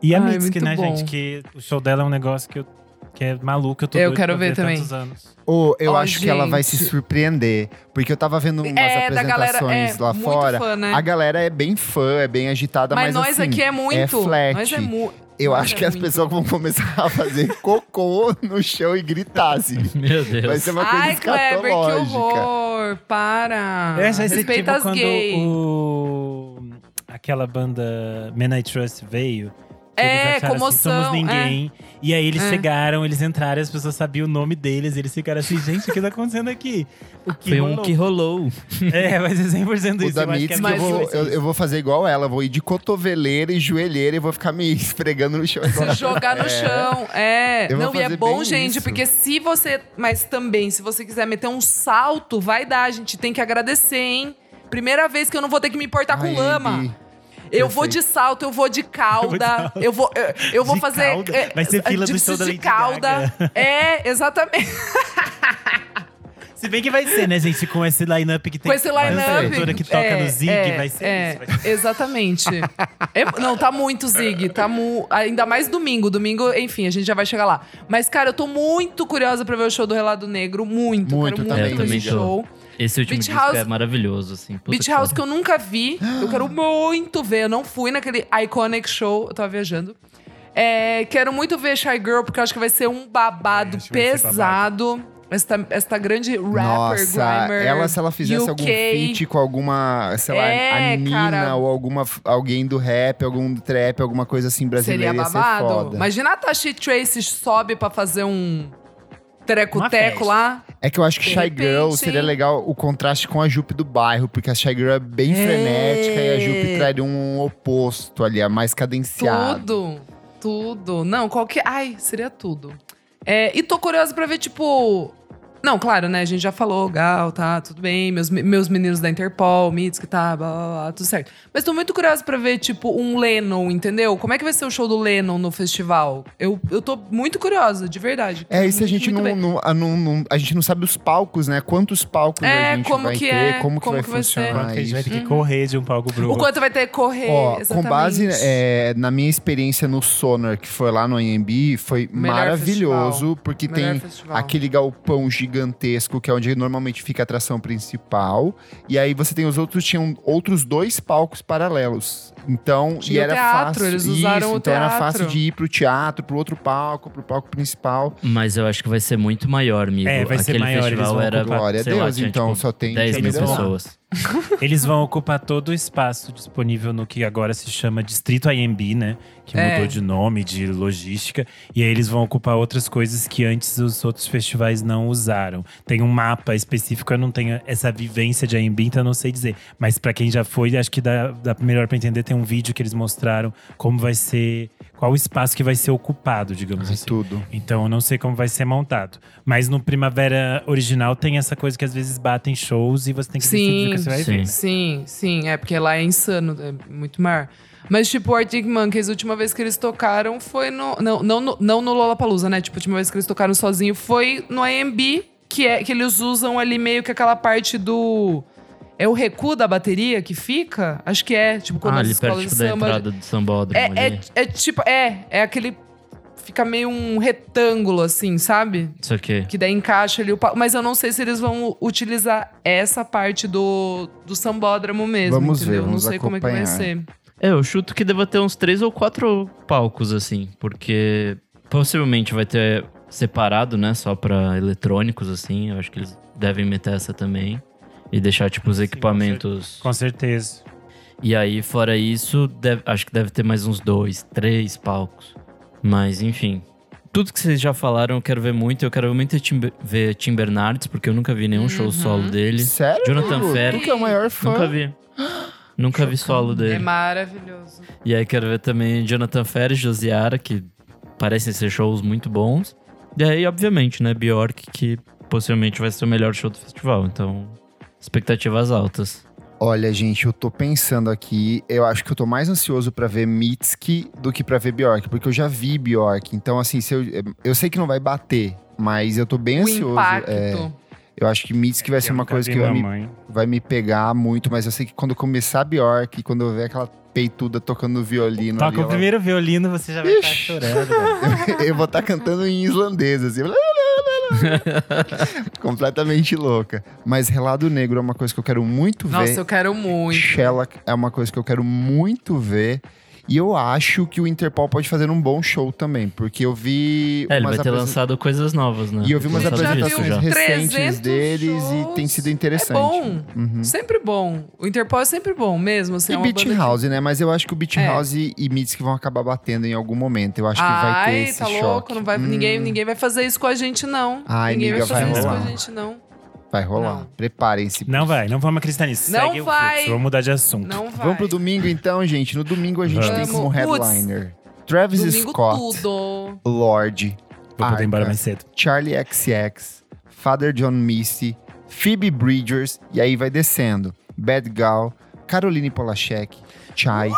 E a Ai, Mitski, muito né, bom. gente? Que o show dela é um negócio que, eu, que é maluco. Eu tô Eu quero ver também. anos. Ô, eu Ó, acho que ela vai se gente. surpreender. Porque eu tava vendo umas É, da galera, apresentações é, lá muito fora. fã, né? A galera é bem fã, é bem agitada, Mas, mas, nós assim, aqui é muito. É flat. Nós é mu Eu acho é que as muito. pessoas vão começar a fazer *laughs* cocô no chão e gritar, assim. *laughs* Meu Deus. Vai ser uma coisa Ai, Kleber, que horror! Para! Vai ser Respeita tipo as quando gays. o... Aquela banda Men I Trust veio. É, eles acharam comoção, Assim, Somos ninguém. E aí eles É. chegaram, eles entraram, as pessoas sabiam o nome deles. Eles ficaram assim, gente, o que tá acontecendo aqui? O que Foi um rolou? que rolou. É, vai ser 100% O isso. da eu que Mitski, é Mas eu, vou, eu, eu vou fazer igual ela. eu Vou ir de cotoveleira e joelheira e vou ficar me *laughs* esfregando no chão. igual Se jogar no É. chão. É. Eu Não, e é bom, gente, isso. porque se você. Mas também, se você quiser meter um salto, vai dar. A gente tem que agradecer, hein? Primeira vez que eu não vou ter que me importar Ai, com lama. Andy. Eu vou de salto, eu vou de cauda, eu vou, eu, eu vou De fazer. cauda? é, Vai ser fila de do show da de Lady cauda. É, exatamente. Se bem que vai ser, né, gente? Com esse line-up que tem. Com esse line-up. que toca é, no Zig, é, vai ser é, isso. vai ser- Exatamente. É- não, tá muito Zig. Tá mu- ainda mais domingo. Domingo, enfim, a gente já vai chegar lá. Mas, cara, eu tô muito curiosa pra ver o show do Relado Negro. Muito. Muito, quero também. muito ver Eu também esse tô. Esse último Beach disco House- é maravilhoso, assim. Puta Beach que House pariu. que eu nunca vi. *gasps* Eu quero muito ver. Eu não fui naquele Iconic Show. Eu tava viajando. É, quero muito ver Shy Girl, porque eu acho que vai ser um babado É, pesado. Esta, esta grande rapper, Nossa, grimer, ela se ela fizesse algum UK. feat com alguma, sei lá, É, a Nina cara. ou alguma alguém do rap, algum do trap, alguma coisa assim brasileira Seria ia ser babado. foda. Imagina a Tashi Trace sobe pra fazer um treco-teco lá. É que eu acho que De Shy repente, Girl seria hein? legal o contraste com a Jupe do bairro, porque a Shy Girl é bem É. frenética e a Jupe traria um oposto ali, é mais cadenciado. Tudo. Tudo. Não, qualquer. Ai, seria tudo. É, e tô curiosa pra ver, tipo. Não, claro, né? A gente já falou, Gal, tá, tudo bem. Meus, meus meninos da Interpol, Mitz, que tá, blá, blá, blá, tudo certo. Mas tô muito curiosa pra ver, tipo, um Lennon, entendeu? Como é que vai ser o show do Lennon no festival? Eu, eu tô muito curiosa, de verdade. É, e se a gente não, não, a, não- não- a gente não sabe os palcos, né? Quantos palcos É, a gente como vai que ter, é, como que como vai que vai ser. funcionar Quanto que a gente vai ter isso. que correr de um palco pro O outro. quanto vai ter que correr, Ó, com exatamente. base é, na minha experiência no Sonar, que foi lá no AMB, foi Melhor maravilhoso, festival. porque Melhor tem festival. aquele galpão gigantesco, que é onde normalmente fica a atração principal. E aí você tem os outros, tinham outros dois palcos paralelos. Então, Tinha e o era teatro, fácil. eles usaram isso, o então era teatro. fácil de ir pro teatro, pro outro palco, pro palco principal. Mas eu acho que vai ser muito maior, amigo. É, vai ser Aquele maior, eles festival vão era. Glória a lá, Deus, tinha, então tipo, só tem 10 que mil pessoas. *laughs* Eles vão ocupar todo o espaço disponível no que agora se chama Distrito IMB, né? Que É. mudou de nome, de logística. E aí eles vão ocupar outras coisas que antes os outros festivais não usaram. Tem um mapa específico, eu não tenho essa vivência de IMB, então eu não sei dizer. Mas pra quem já foi, acho que dá, dá melhor pra entender. Tem um vídeo que eles mostraram como vai ser… Qual o espaço que vai ser ocupado, digamos Ai, assim. tudo. Então eu não sei como vai ser montado. Mas no Primavera original tem essa coisa que às vezes batem shows e você tem que decidir o que você vai sim. ver. Sim, sim, é porque lá é insano, é muito maior. Mas, tipo, o Arctic Monkeys, a última vez que eles tocaram foi no. Não, não, no- não no Lollapalooza, né? Tipo, a última vez que eles tocaram sozinho foi no AMB, que é que eles usam ali meio que aquela parte do. É o recuo da bateria que fica? Acho que é. Tipo, quando Ah, as ali perto tipo, de da samba. entrada do sambódromo É, ali. é, é tipo. É, é aquele. Fica meio um retângulo, assim, sabe? Isso aqui. Que daí encaixa ali o palco. Mas eu não sei se eles vão utilizar essa parte do, do sambódromo mesmo. Vamos ver, entendeu? vamos não sei como é que vai acompanhar. ser. É, eu chuto que deva ter uns três ou quatro palcos, assim. Porque possivelmente vai ter separado, né? Só pra eletrônicos, assim. Eu acho que eles devem meter essa também. E deixar, tipo, os Sim, equipamentos. Com certeza. E aí, fora isso, deve- acho que deve ter mais uns dois, três palcos. Mas, enfim. Tudo que vocês já falaram, eu quero ver muito. Eu quero muito Tim, ver Tim Bernardes, porque eu nunca vi nenhum show Uhum. solo dele. Sério? Jonathan. Tu que é o maior fã. Nunca vi. Nunca vi solo É dele. maravilhoso. E aí quero ver também Jonathan Ferri e Josiara, que parecem ser shows muito bons. E aí, obviamente, né, Bjork, que possivelmente vai ser o melhor show do festival. Então, expectativas altas. Olha, gente, eu tô pensando aqui, eu acho que eu tô mais ansioso pra ver Mitski do que pra ver Bjork, porque eu já vi Bjork. Então, assim, se eu, eu sei que não vai bater, mas eu tô bem O ansioso. impacto. é. eu acho que Mitski vai ser uma coisa que vai me, vai me pegar muito, mas eu sei que quando eu começar Bjork, quando eu ver aquela peituda tocando no violino ali, Toca o ela- primeiro violino, você já vai estar Ixi. chorando. velho. *laughs* eu vou estar cantando em islandês, assim. *laughs* Completamente louca. Mas Relado Negro é uma coisa que eu quero muito ver. Nossa, eu quero muito. Shellac é uma coisa que eu quero muito ver. E eu acho que o Interpol pode fazer um bom show também, porque eu vi. É, ele vai ter apresen- lançado coisas novas, né? E eu vi umas apresentações recentes 300 deles e shows. tem sido interessante. É bom. Uhum. Sempre bom. O Interpol é sempre bom mesmo. Assim, E é uma Beach banda que- House, né? Mas eu acho que o Beach É. House e Mitski vão acabar batendo em algum momento. Eu acho que vai Ai, ter esse tá choque. louco? Não vai, Hum, ninguém, ninguém vai fazer isso com a gente, não. Ai, ninguém amiga, vai fazer vai isso com a gente, não. Vai rolar. Preparem-se. Não vai, não vamos acreditar nisso. Não Segue vai. o fluxo. Vamos mudar de assunto. Não vai. Vamos pro domingo então, gente. No domingo a gente Vamos. tem como Vamos. headliner Travis Domingo Scott, tudo. Lorde, Vou poder ir embora Arca, mais cedo. Charlie XX, Father John Misty, Phoebe Bridgers, e aí vai descendo. Bad Gal, Caroline Polachek, Chai,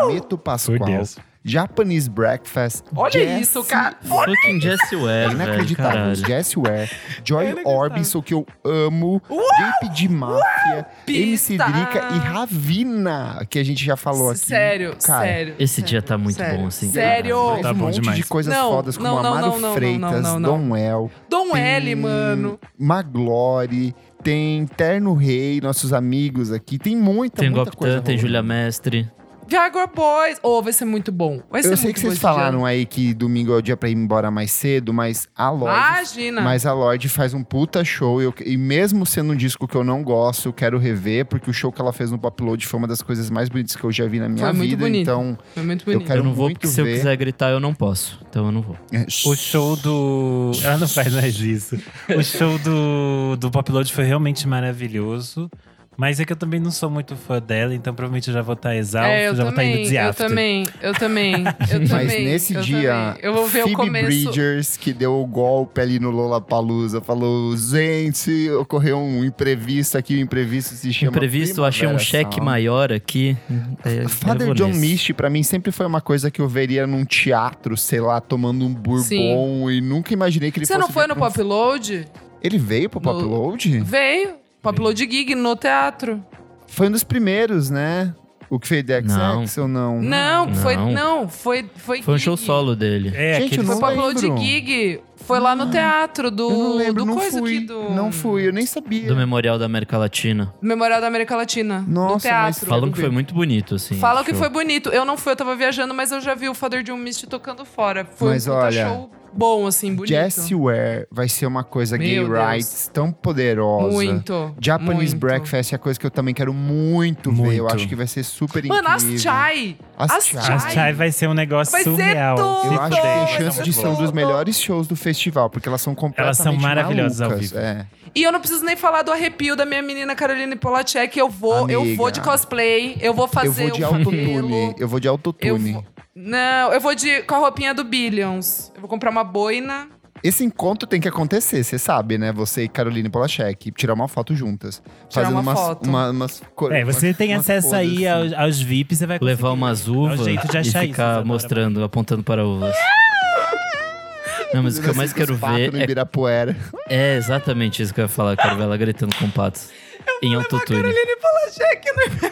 Hermeto Por Pascoal, Deus. Japanese Breakfast. Olha Jessie- isso, cara. Fucking Jessie É Ware, velho, inacreditável. caralho. Jessie Ware, Joy inacreditável. Orbison, que eu amo, JP de Máfia, MC. Drica e Ravina, que a gente já falou aqui. Sério, Cara, sério. Esse dia tá muito sério, bom, assim. Sério. Mais Tá um bom monte demais. de coisas Não, fodas como não, não, Amaro não, não, Freitas, não, não, Dom El, Dom tem L, mano. Maglore, tem Terno Rei, nossos amigos aqui. Tem muita, Tem muita coisa Goptan, tem. Julia Mestre. Viagra Boys. Oh, vai ser muito bom. Vai ser Eu sei que vocês falaram dia. aí que domingo é o dia pra ir embora mais cedo, mas a Lorde. Imagina. Mas a Lorde faz um puta show. E, eu- e mesmo sendo um disco que eu não gosto, eu quero rever, porque o show que ela fez no Popload foi uma das coisas mais bonitas que eu já vi na minha Foi muito vida. bonito. Então, Foi muito eu bonito. quero eu não vou, muito porque se eu quiser gritar, eu não posso. Então eu não vou. é, O show do. Ela não faz mais isso. O show do, do Popload foi realmente maravilhoso. Mas é que eu também não sou muito fã dela, então provavelmente eu já vou estar exausto, É, eu já vou estar indo também, de eu after. também, eu também, eu *laughs* também. Mas nesse eu dia, também. eu vou ver Phoebe o começo. Bridgers, que deu o golpe ali no Lollapalooza, falou: gente, ocorreu um imprevisto aqui, o imprevisto se chama. Imprevisto, eu achei um cheque maior aqui. É, eu Father John nesse. Misty, pra mim, sempre foi uma coisa que eu veria num teatro, sei lá, tomando um bourbon. E nunca imaginei que ele Você fosse. não foi no um- Pop Load? Ele veio pro No- Pop Load? Veio. Pop Load Gig no teatro. Foi um dos primeiros, né? O que fez The Não. XX ou não? Não, foi Não. foi foi Foi um gig. show solo dele. É, Gente, eu Foi não Pop Load lembro. Gig. Foi lá no teatro do Eu não lembro, do não coisa fui. aqui do Não fui, eu nem sabia. Do Memorial da América Latina. Memorial da América Latina, no Nossa, mas teatro. Falam que foi muito bonito, assim. Falam que foi bonito. Eu não fui, eu tava viajando, mas eu já vi o Father John Misty tocando fora. Foi Mas um olha, show bom, assim, bonito. Jessie Ware vai ser uma coisa gay Meu Deus. rights tão poderosa. Muito. Japanese muito. Breakfast é a coisa que eu também quero muito, ver. Eu Muito. acho que vai ser super Mano, as incrível. chai. As As chai. chai. A Chai vai ser um negócio Vai ser surreal. tudo! Eu acho que tem chance ser de ser um dos melhores shows do festival, porque elas são completamente são maravilhosas ao malucas. vivo. É. E eu não preciso nem falar do arrepio da minha menina Caroline Polacek. Eu vou, eu Amiga. vou de cosplay, eu vou fazer Eu vou de autotune. Eu vou de Eu autotune. Não, eu vou de com a roupinha do Billions. Eu vou comprar uma boina. Esse encontro tem que acontecer, você sabe, né? Você e Caroline Polachek. Tirar uma foto juntas. Tirar fazendo uma umas, foto. uma- umas É, você umas- tem umas acesso aí assim. aos, aos VIPs, você vai Levar umas É uvas jeito de e achar isso, ficar Isadora. mostrando, apontando para uvas. *laughs* Não, mas o que eu mais quero ver no é, Ibirapuera. é exatamente isso que eu ia falar. Eu quero ver ela gritando com patos. Em autotune. Caroline Polacek, né?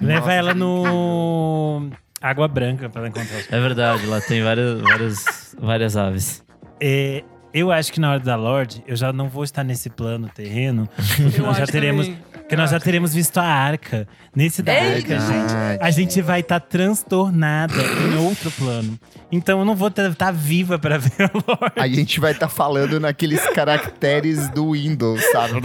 Leva ela no Água Branca pra ela encontrar os É verdade, lá tem várias, várias, várias aves. É, eu acho que na hora da Lorde, eu já não vou estar nesse plano terreno. Eu nós já teremos, também. porque nós já teremos visto a arca. Nesse da Eita! arca, gente, a gente vai estar transtornada em outro plano. Então eu não vou estar viva pra ver a Lorde. A gente vai estar falando naqueles caracteres do Windows, sabe?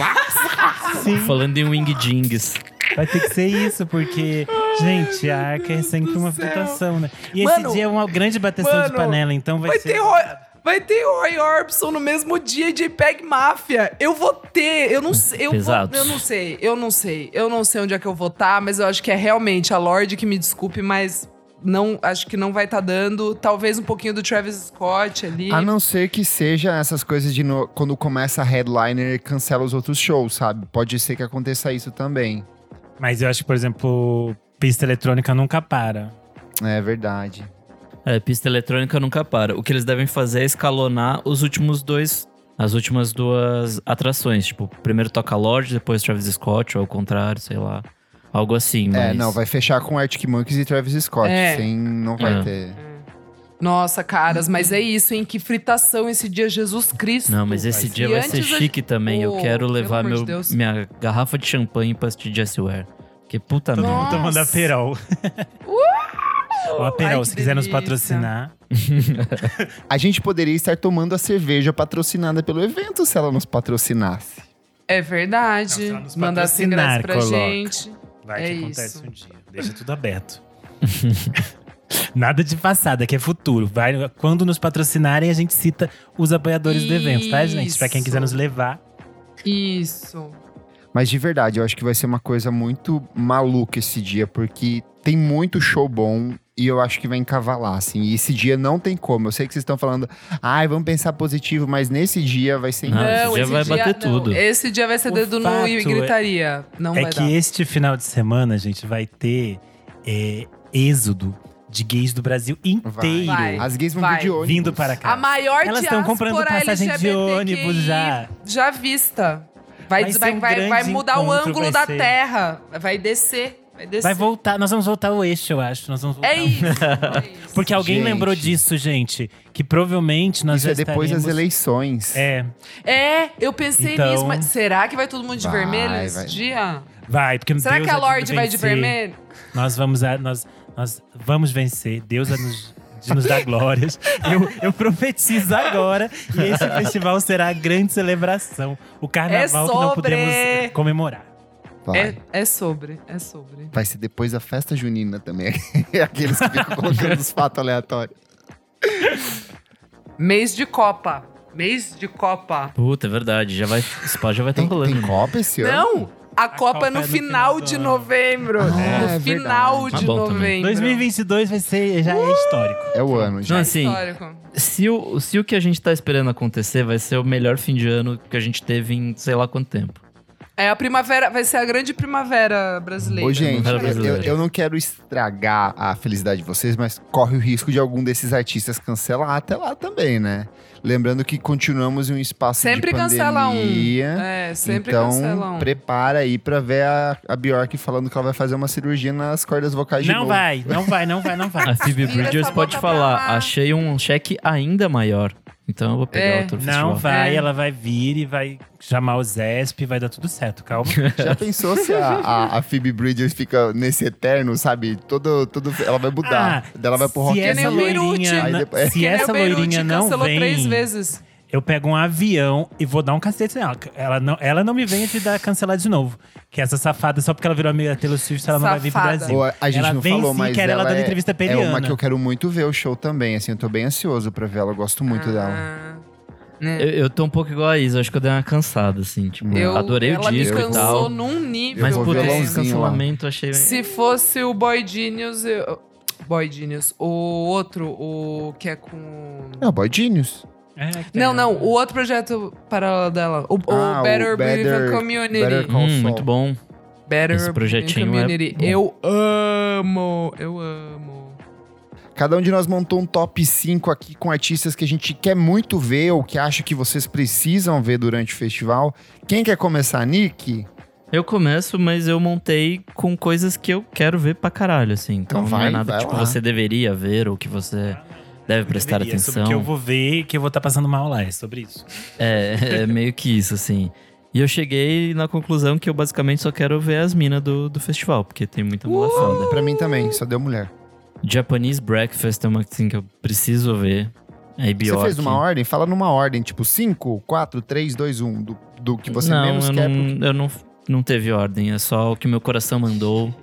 Sim, Falando em Wing Jings. Vai ter que ser isso, porque, gente, a arca é sempre uma fritação, né? E Mano, esse dia é uma grande bateção de mano, panela, então vai, Vai ser. ter, Roy, vai ter Roy Orbison no mesmo dia de Peg Máfia. Eu vou ter, eu não sei, eu, vou, eu não sei, eu não sei, eu não sei onde é que eu vou estar, mas eu acho que é realmente a Lorde que me desculpe, mas não, acho que não vai estar dando. Talvez um pouquinho do Travis Scott ali. A não ser que seja essas coisas de no- quando começa a headliner cancela os outros shows, sabe? Pode ser que aconteça isso também. Mas eu acho que, por exemplo, pista eletrônica nunca para. É verdade. É, pista eletrônica nunca para. O que eles devem fazer é escalonar os últimos dois. As últimas duas atrações. Tipo, primeiro toca Lorde, depois Travis Scott, ou ao contrário, sei lá. Algo assim, mas. É, não, vai fechar com Arctic Monkeys e Travis Scott. É. Sem, não vai É. ter. Nossa, caras, mas é isso, hein? Que fritação esse dia, Jesus Cristo. Não, mas esse Vai dia ser. vai ser antes a chique também. Eu Oh, quero pelo levar de meu, Deus. minha garrafa de champanhe pra assistir Jessie Ware. Que puta merda. mundo tomando Nossa. Aperol. Ó, Aperol, Ai, se quiser nos patrocinar. *laughs* A gente poderia estar tomando a cerveja patrocinada pelo evento se ela nos patrocinasse. É verdade. Não, se ela nos Mandasse ingresso patrocinar, pra coloca. gente. Vai É que acontece isso. um dia. Deixa tudo aberto. *laughs* Nada de passada, que é futuro. Vai, quando nos patrocinarem, a gente cita os apoiadores do evento, tá, gente? Pra quem quiser Isso. nos levar. Isso. Mas de verdade, eu acho que vai ser uma coisa muito maluca esse dia, porque tem muito show bom e eu acho que vai encavalar, assim. E esse dia não tem como. Eu sei que vocês estão falando, ai, vamos pensar positivo, mas nesse dia vai ser Não, esse dia vai bater não, tudo. Esse dia vai ser O dedo nu e gritaria. Não é vai que dar. este final de semana, gente, vai ter é, êxodo de gays do Brasil inteiro. Vai. As gays vão Vai. vir de ônibus. Vindo para cá. A maior Elas estão comprando passagem de ônibus já. Já vista. Vai, Vai vai, um vai, vai mudar o encontro, ângulo vai da ser. Terra. Vai descer. Vai descer. Vai voltar, nós vamos voltar ao eixo, eu acho. Nós vamos voltar. É isso. *laughs* é isso. Porque alguém Gente. lembrou disso, gente. Que provavelmente nós Isso já é depois das estaremos- eleições. É, É, eu pensei Então- nisso, mas será que vai todo mundo de Vai, vermelho esse vai. dia? vai, porque Será Deus que a de Lorde vai de vermelho? Nós vamos, a- nós, nós vamos vencer. Deus vai nos, de nos dar glórias. Eu, eu profetizo agora que esse festival será a grande celebração. O carnaval que não podemos comemorar. É, é sobre, é sobre. Vai ser depois da festa junina também. *laughs* Aqueles que ficam colocando os fatos aleatórios. Mês de Copa. Mês de Copa. Puta, é verdade. Já vai, esse pá já vai estar Tem, rolando. tem? Copa esse ano? Não! A, Copa, Copa é no, é no final, final de novembro. é no verdade. final Tá de novembro. 2022 vai ser, já é histórico. É o ano, já. Não, assim, Histórico. se o, se o que a gente tá esperando acontecer vai ser o melhor fim de ano que a gente teve em sei lá quanto tempo. É a primavera, vai ser a grande primavera brasileira. Ô, gente, Era eu, eu não quero estragar a felicidade de vocês, mas corre o risco de algum desses artistas cancelar até lá também, né? Lembrando que continuamos em um espaço Sempre de cancela um. pandemia. É, sempre então, cancela um. prepara aí pra ver a, a Bjork falando que ela vai fazer uma cirurgia nas cordas vocais de Não vai, não vai, não vai, não vai. A Phoebe Bridgers pode falar, achei um cheque ainda maior. Então eu vou pegar É. outro Não festival. vai, É. ela vai vir e vai chamar o Zesp, vai dar tudo certo, calma. *laughs* Já pensou se a, a, a Phoebe Bridgers fica nesse eterno, sabe? Todo, todo, ela vai mudar. Ah, Daí ela vai pro se rock Que essa loirinha, Aí depois- se essa loirinha não cancelou vem, três vezes. Eu pego um avião e vou dar um cacete nela. Ela não, ela não me vem de dar cancelar de novo. Que essa safada, só porque ela virou amiga da Taylor Swift, ela não vai vir pro Safada. Brasil. Pô, a gente ela não vem falou, sim, mas quero ela, ela dando é, entrevista é uma que eu quero muito ver o show também, assim, eu tô bem ansioso pra ver ela, eu gosto muito dela. Ah, né? Eu, eu tô um pouco igual a Isa, acho que eu dei uma cansada, assim. Tipo, Eu, adorei o ela disco e tal. num nível. Mas por esse lá. cancelamento, eu achei. Se fosse o Boy Genius, eu... Boy Genius. O outro, o que é com... É o Boy Genius. É, Não, não, o outro projeto paralelo dela. O, o Ah, o Better, Better- Breathe Community. Better Hum, muito bom. Better Esse projetinho é Community. bom. Eu amo, eu amo. Cada um de nós montou um top 5 aqui com artistas que a gente quer muito ver ou que acha que vocês precisam ver durante o festival. Quem quer começar, Nick? Eu começo, mas eu montei com coisas que eu quero ver pra caralho, assim. Então, Então não vai, é nada vai que tipo, lá. você deveria ver ou que você deve prestar Deveria, é sobre atenção. que eu vou ver que eu vou estar passando mal lá, é sobre isso. É, é meio que isso, assim. E eu cheguei na conclusão que eu basicamente só quero ver as minas do, do festival, porque tem muita mulher foda. Pra mim também, só deu mulher. Japanese Breakfast é uma assim, que eu preciso ver. Aí Bjork. Você fez uma ordem? Fala numa ordem, tipo 5, 4, 3, 2, 1, do, do que você não, menos eu quer. não, eu não, não teve ordem. É só o que meu coração mandou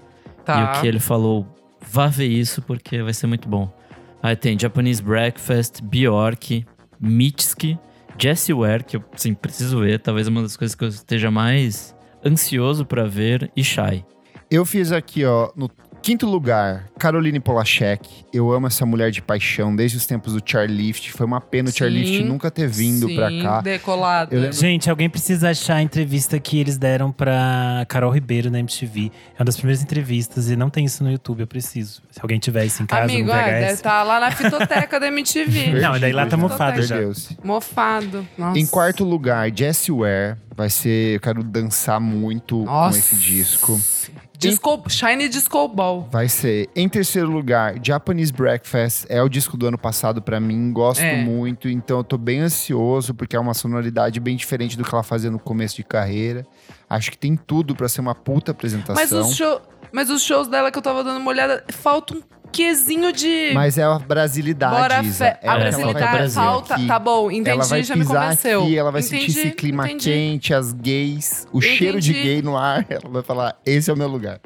Tá. e o que ele falou. Vá ver isso porque vai ser muito bom. Aí tem Japanese Breakfast, Bjork, Mitski, Jessie Ware, que eu assim, preciso ver. Talvez uma das coisas que eu esteja mais ansioso pra ver. E Shai. Eu fiz aqui, ó, no quinto lugar, Caroline Polachek. Eu amo essa mulher de paixão desde os tempos do Charlift. Foi uma pena o. Charlift nunca ter vindo Sim, pra cá. decolado. Eu lembro- Gente, alguém precisa achar a entrevista que eles deram pra Carol Ribeiro na MTV. É uma das primeiras entrevistas e não tem isso no YouTube, eu preciso. Se alguém tiver isso em casa, Amigo, no é, deve VHS. estar lá na fitoteca da MTV. *laughs* Não, daí lá tá mofado já. Mofado. Nossa. Em quarto lugar, Jessie Ware. Vai ser. Eu quero dançar muito Nossa. com esse disco. Disco, Shiny Disco Ball. Vai ser. Em terceiro lugar, Japanese Breakfast. É o disco do ano passado pra mim. Gosto É. muito. Então eu tô bem ansioso, porque é uma sonoridade bem diferente do que ela fazia no começo de carreira. Acho que tem tudo pra ser uma puta apresentação. Mas os, show, mas os shows dela que eu tava dando uma olhada, falta um quesinho de. Mas é a brasilidade. Bora fé. É A brasilidade Brasil falta. aqui. Tá bom, entendi, ela vai já me convenceu. aqui, ela vai entendi, sentir esse clima entendi. quente, as gays, o cheiro de Entendi. gay no ar. *laughs* Ela vai falar: esse é o meu lugar.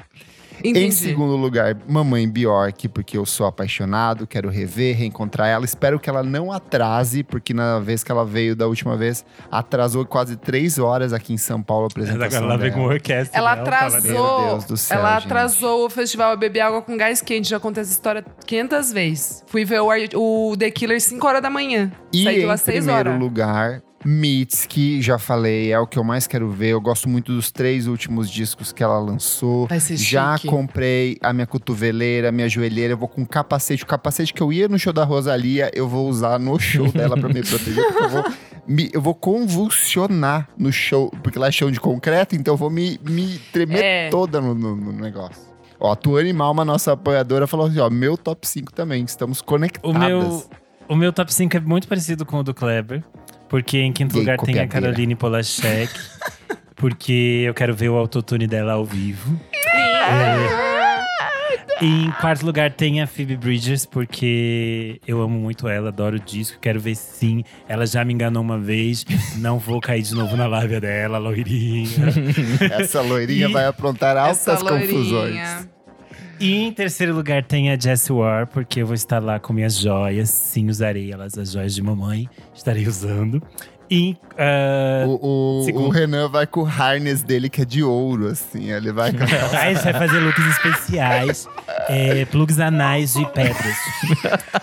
Entendi. Em segundo lugar, Mamãe Bjork, porque eu sou apaixonado, quero rever, reencontrar ela. Espero que ela não atrase, porque na vez que ela veio da última vez, atrasou quase três horas aqui em São Paulo a apresentação Agora ela vem dela. com orquestra. Ela né? atrasou. Meu Deus do céu, ela gente. atrasou o festival Beber Água com Gás Quente. Já contei essa história 500 vezes. Fui ver o, o The Killer 5 horas da manhã. E Saiu em às 6 primeiro horas. lugar, Mitski, já falei, é o que eu mais quero ver. Eu gosto muito dos três últimos discos que ela lançou. Vai ser Já chique. comprei a minha cotoveleira, a minha joelheira. Eu vou com capacete. O capacete que eu ia no show da Rosalia, eu vou usar no show dela pra me proteger. Porque eu vou, me- eu vou convulsionar no show. Porque lá é chão de concreto, então eu vou me, me tremer É. toda no, no- no negócio. Ó, a Tuane Malma, nossa apoiadora, falou assim: ó, meu top 5 também. Estamos O conectadas. meu, o meu top 5 é muito parecido com o do Kleber. Porque em quinto lugar tem a. Caroline Polachek. *laughs* porque eu quero ver o autotune dela ao vivo. É. E em quarto lugar tem a Phoebe Bridgers, porque eu amo muito ela, adoro o disco, quero ver sim. Ela já me enganou uma vez, não vou cair de novo na lábia dela, loirinha. *laughs* Essa loirinha E vai aprontar altas Essa confusões. E em terceiro lugar tem a Jessie War, porque eu vou estar lá com minhas joias. Sim, usarei elas, as joias de mamãe. Estarei usando. E ah, O, o- Segundo. o Renan vai com o harness dele, que é de ouro, assim. Ele vai com aí *laughs* vai fazer looks especiais, é, plugs anais de pedras.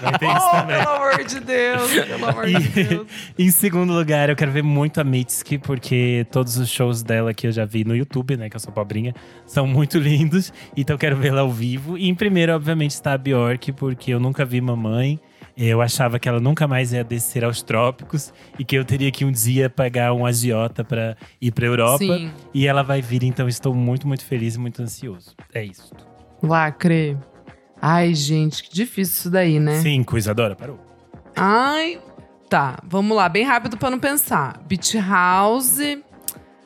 Vai ter isso Oh, também. pelo amor de Deus, pelo amor de Deus. E, *laughs* em segundo lugar, eu quero ver muito a Mitski, porque todos os shows dela que eu já vi no YouTube, né, que eu sou pobrinha, são muito lindos. Então eu quero vê-la ao vivo. E em primeiro, obviamente, está a Bjork, porque eu nunca vi mamãe. Eu achava que ela nunca mais ia descer aos trópicos e que eu teria que um dia pagar um agiota para ir para Europa. Sim. E ela vai vir, então estou muito, muito feliz e muito ansioso. É isso. Lacre. Ai, gente, que difícil isso daí, né? Sim, Coisadora, parou. Ai. Tá, vamos lá, bem rápido pra não pensar. Beach House. Ai,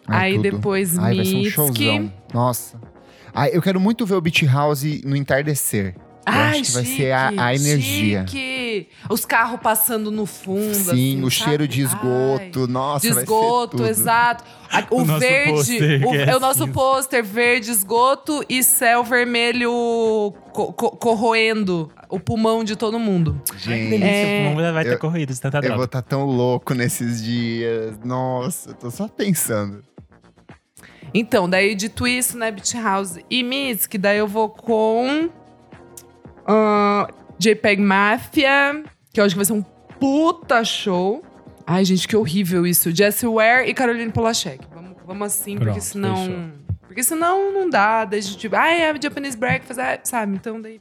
aí tudo. depois Ai, vai ser um Mitski. showzão. Nossa. Ai, eu quero muito ver o Beach House no entardecer. Eu Ai, acho que vai chique, ser a, a energia. Chique. Os carros passando no fundo. Sim, assim, o sabe? cheiro de esgoto. Ai. Nossa, De vai ser esgoto, exato. A- *laughs* O, O verde, o- é é o nosso pôster verde, esgoto e céu vermelho co- co- corroendo o pulmão de todo mundo. Gente, É, o mundo vai ter eu- corridas, tanta eu droga. vou estar tão louco nesses dias. Nossa, eu tô só pensando. Então, daí dito isso, né, Beach House e Miss, que daí eu vou com ah, JPEG Mafia, que eu acho que vai ser um puta show. Ai, gente, que horrível isso. Jessie Ware e Caroline Polachek. Vamos, vamos assim, porque Pronto, senão... fechou. Porque senão não dá. Daí a gente, tipo, ai, é Japanese Breakfast, ah, sabe? Então daí...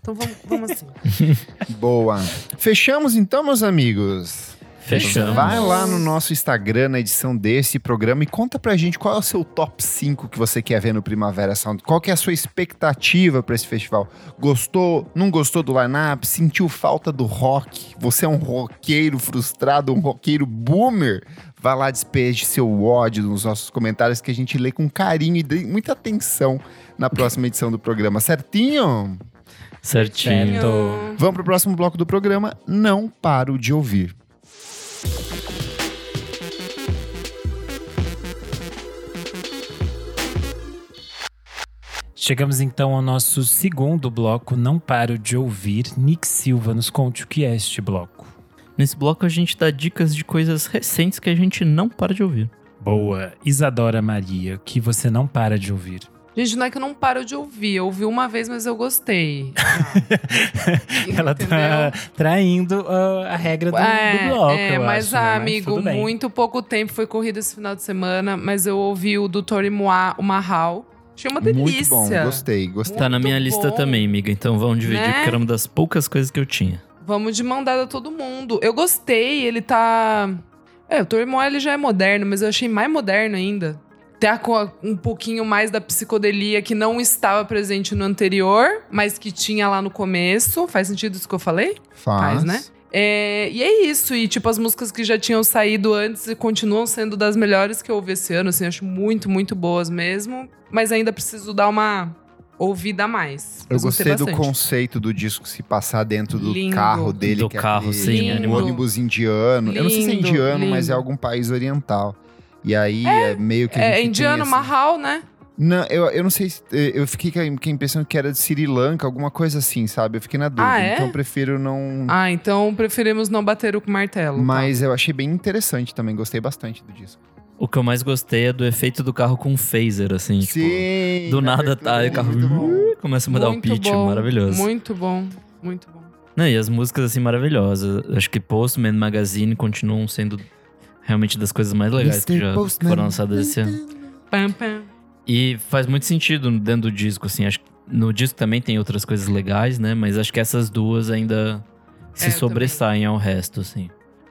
Então vamos, vamos assim. *laughs* Boa. Fechamos então, meus amigos? Fechamos. Vai lá no nosso Instagram, na edição desse programa, e conta pra gente qual é o seu top 5 que você quer ver no Primavera Sound. Qual que é a sua expectativa pra esse festival? Gostou? Não gostou do line-up? Sentiu falta do rock? Você é um roqueiro frustrado, um roqueiro boomer? Vai lá, despeje seu ódio nos nossos comentários que a gente lê com carinho e dê muita atenção na próxima edição do programa, certinho? Certinho. Certo. Vamos pro próximo bloco do programa. Não paro de ouvir. Chegamos então ao nosso segundo bloco, Não Paro de Ouvir. Nick Silva, nos conte o que é este bloco. Nesse bloco a gente dá dicas de coisas recentes que a gente não para de ouvir. Boa. Isadora Maria, que você não para de ouvir. Gente, não é que eu não paro de ouvir. Eu ouvi uma vez, mas eu gostei. *laughs* Ela tá traindo ah, a regra do, do bloco, é, eu mas, acho, ah, né? amigo, bem. muito pouco tempo foi corrida esse final de semana, mas eu ouvi o do Tori Moa, o Mahal. Achei uma delícia. Muito bom, gostei, gostei. Tá na Muito minha lista bom. também, amiga. Então vamos dividir, Né? porque era uma das poucas coisas que eu tinha. Vamos de mão dada todo mundo. Eu gostei, ele tá. É, o Tori Moa ele já é moderno, mas eu achei mais moderno ainda. Tá com um pouquinho mais da psicodelia que não estava presente no anterior, mas que tinha lá no começo. Faz sentido isso que eu falei? Faz, Faz, né? É, e é isso. E, tipo, as músicas que já tinham saído antes e continuam sendo das melhores que eu ouvi esse ano. Assim, acho muito, muito boas mesmo. Mas ainda preciso dar uma ouvida a mais. Eu Mas gostei do bastante. conceito do disco se passar dentro do Lindo. carro dele. Do que é carro, aquele sim, Lindo. animal. ônibus indiano. Eu não sei se é Lindo, indiano, mas é lindo. algum país oriental. E aí é, meio que É indiano, esse- Mahal, né? Não, eu, eu não sei se. eh, Eu fiquei com a impressão que era de Sri Lanka, alguma coisa assim, sabe? Eu fiquei na dúvida. Ah, é? Então eu prefiro não. Ah, então preferimos não bater o martelo. tá? Mas eu achei bem interessante também, gostei bastante do disco. O que eu mais gostei é do efeito do carro com phaser, assim. tipo, Sim! do na nada tá, o carro bom. *laughs* começa a mudar o Muito pitch, bom, maravilhoso. Muito bom, muito bom. Não, e as músicas, assim, maravilhosas. Acho que Postman Magazine continuam sendo realmente das coisas mais legais que Mr. já Postman. foram lançadas esse ano. Pam, pam. E faz muito sentido dentro do disco, assim. Acho que no disco também tem outras coisas legais, né? Mas acho que essas duas ainda se É, sobressaem ao resto, assim.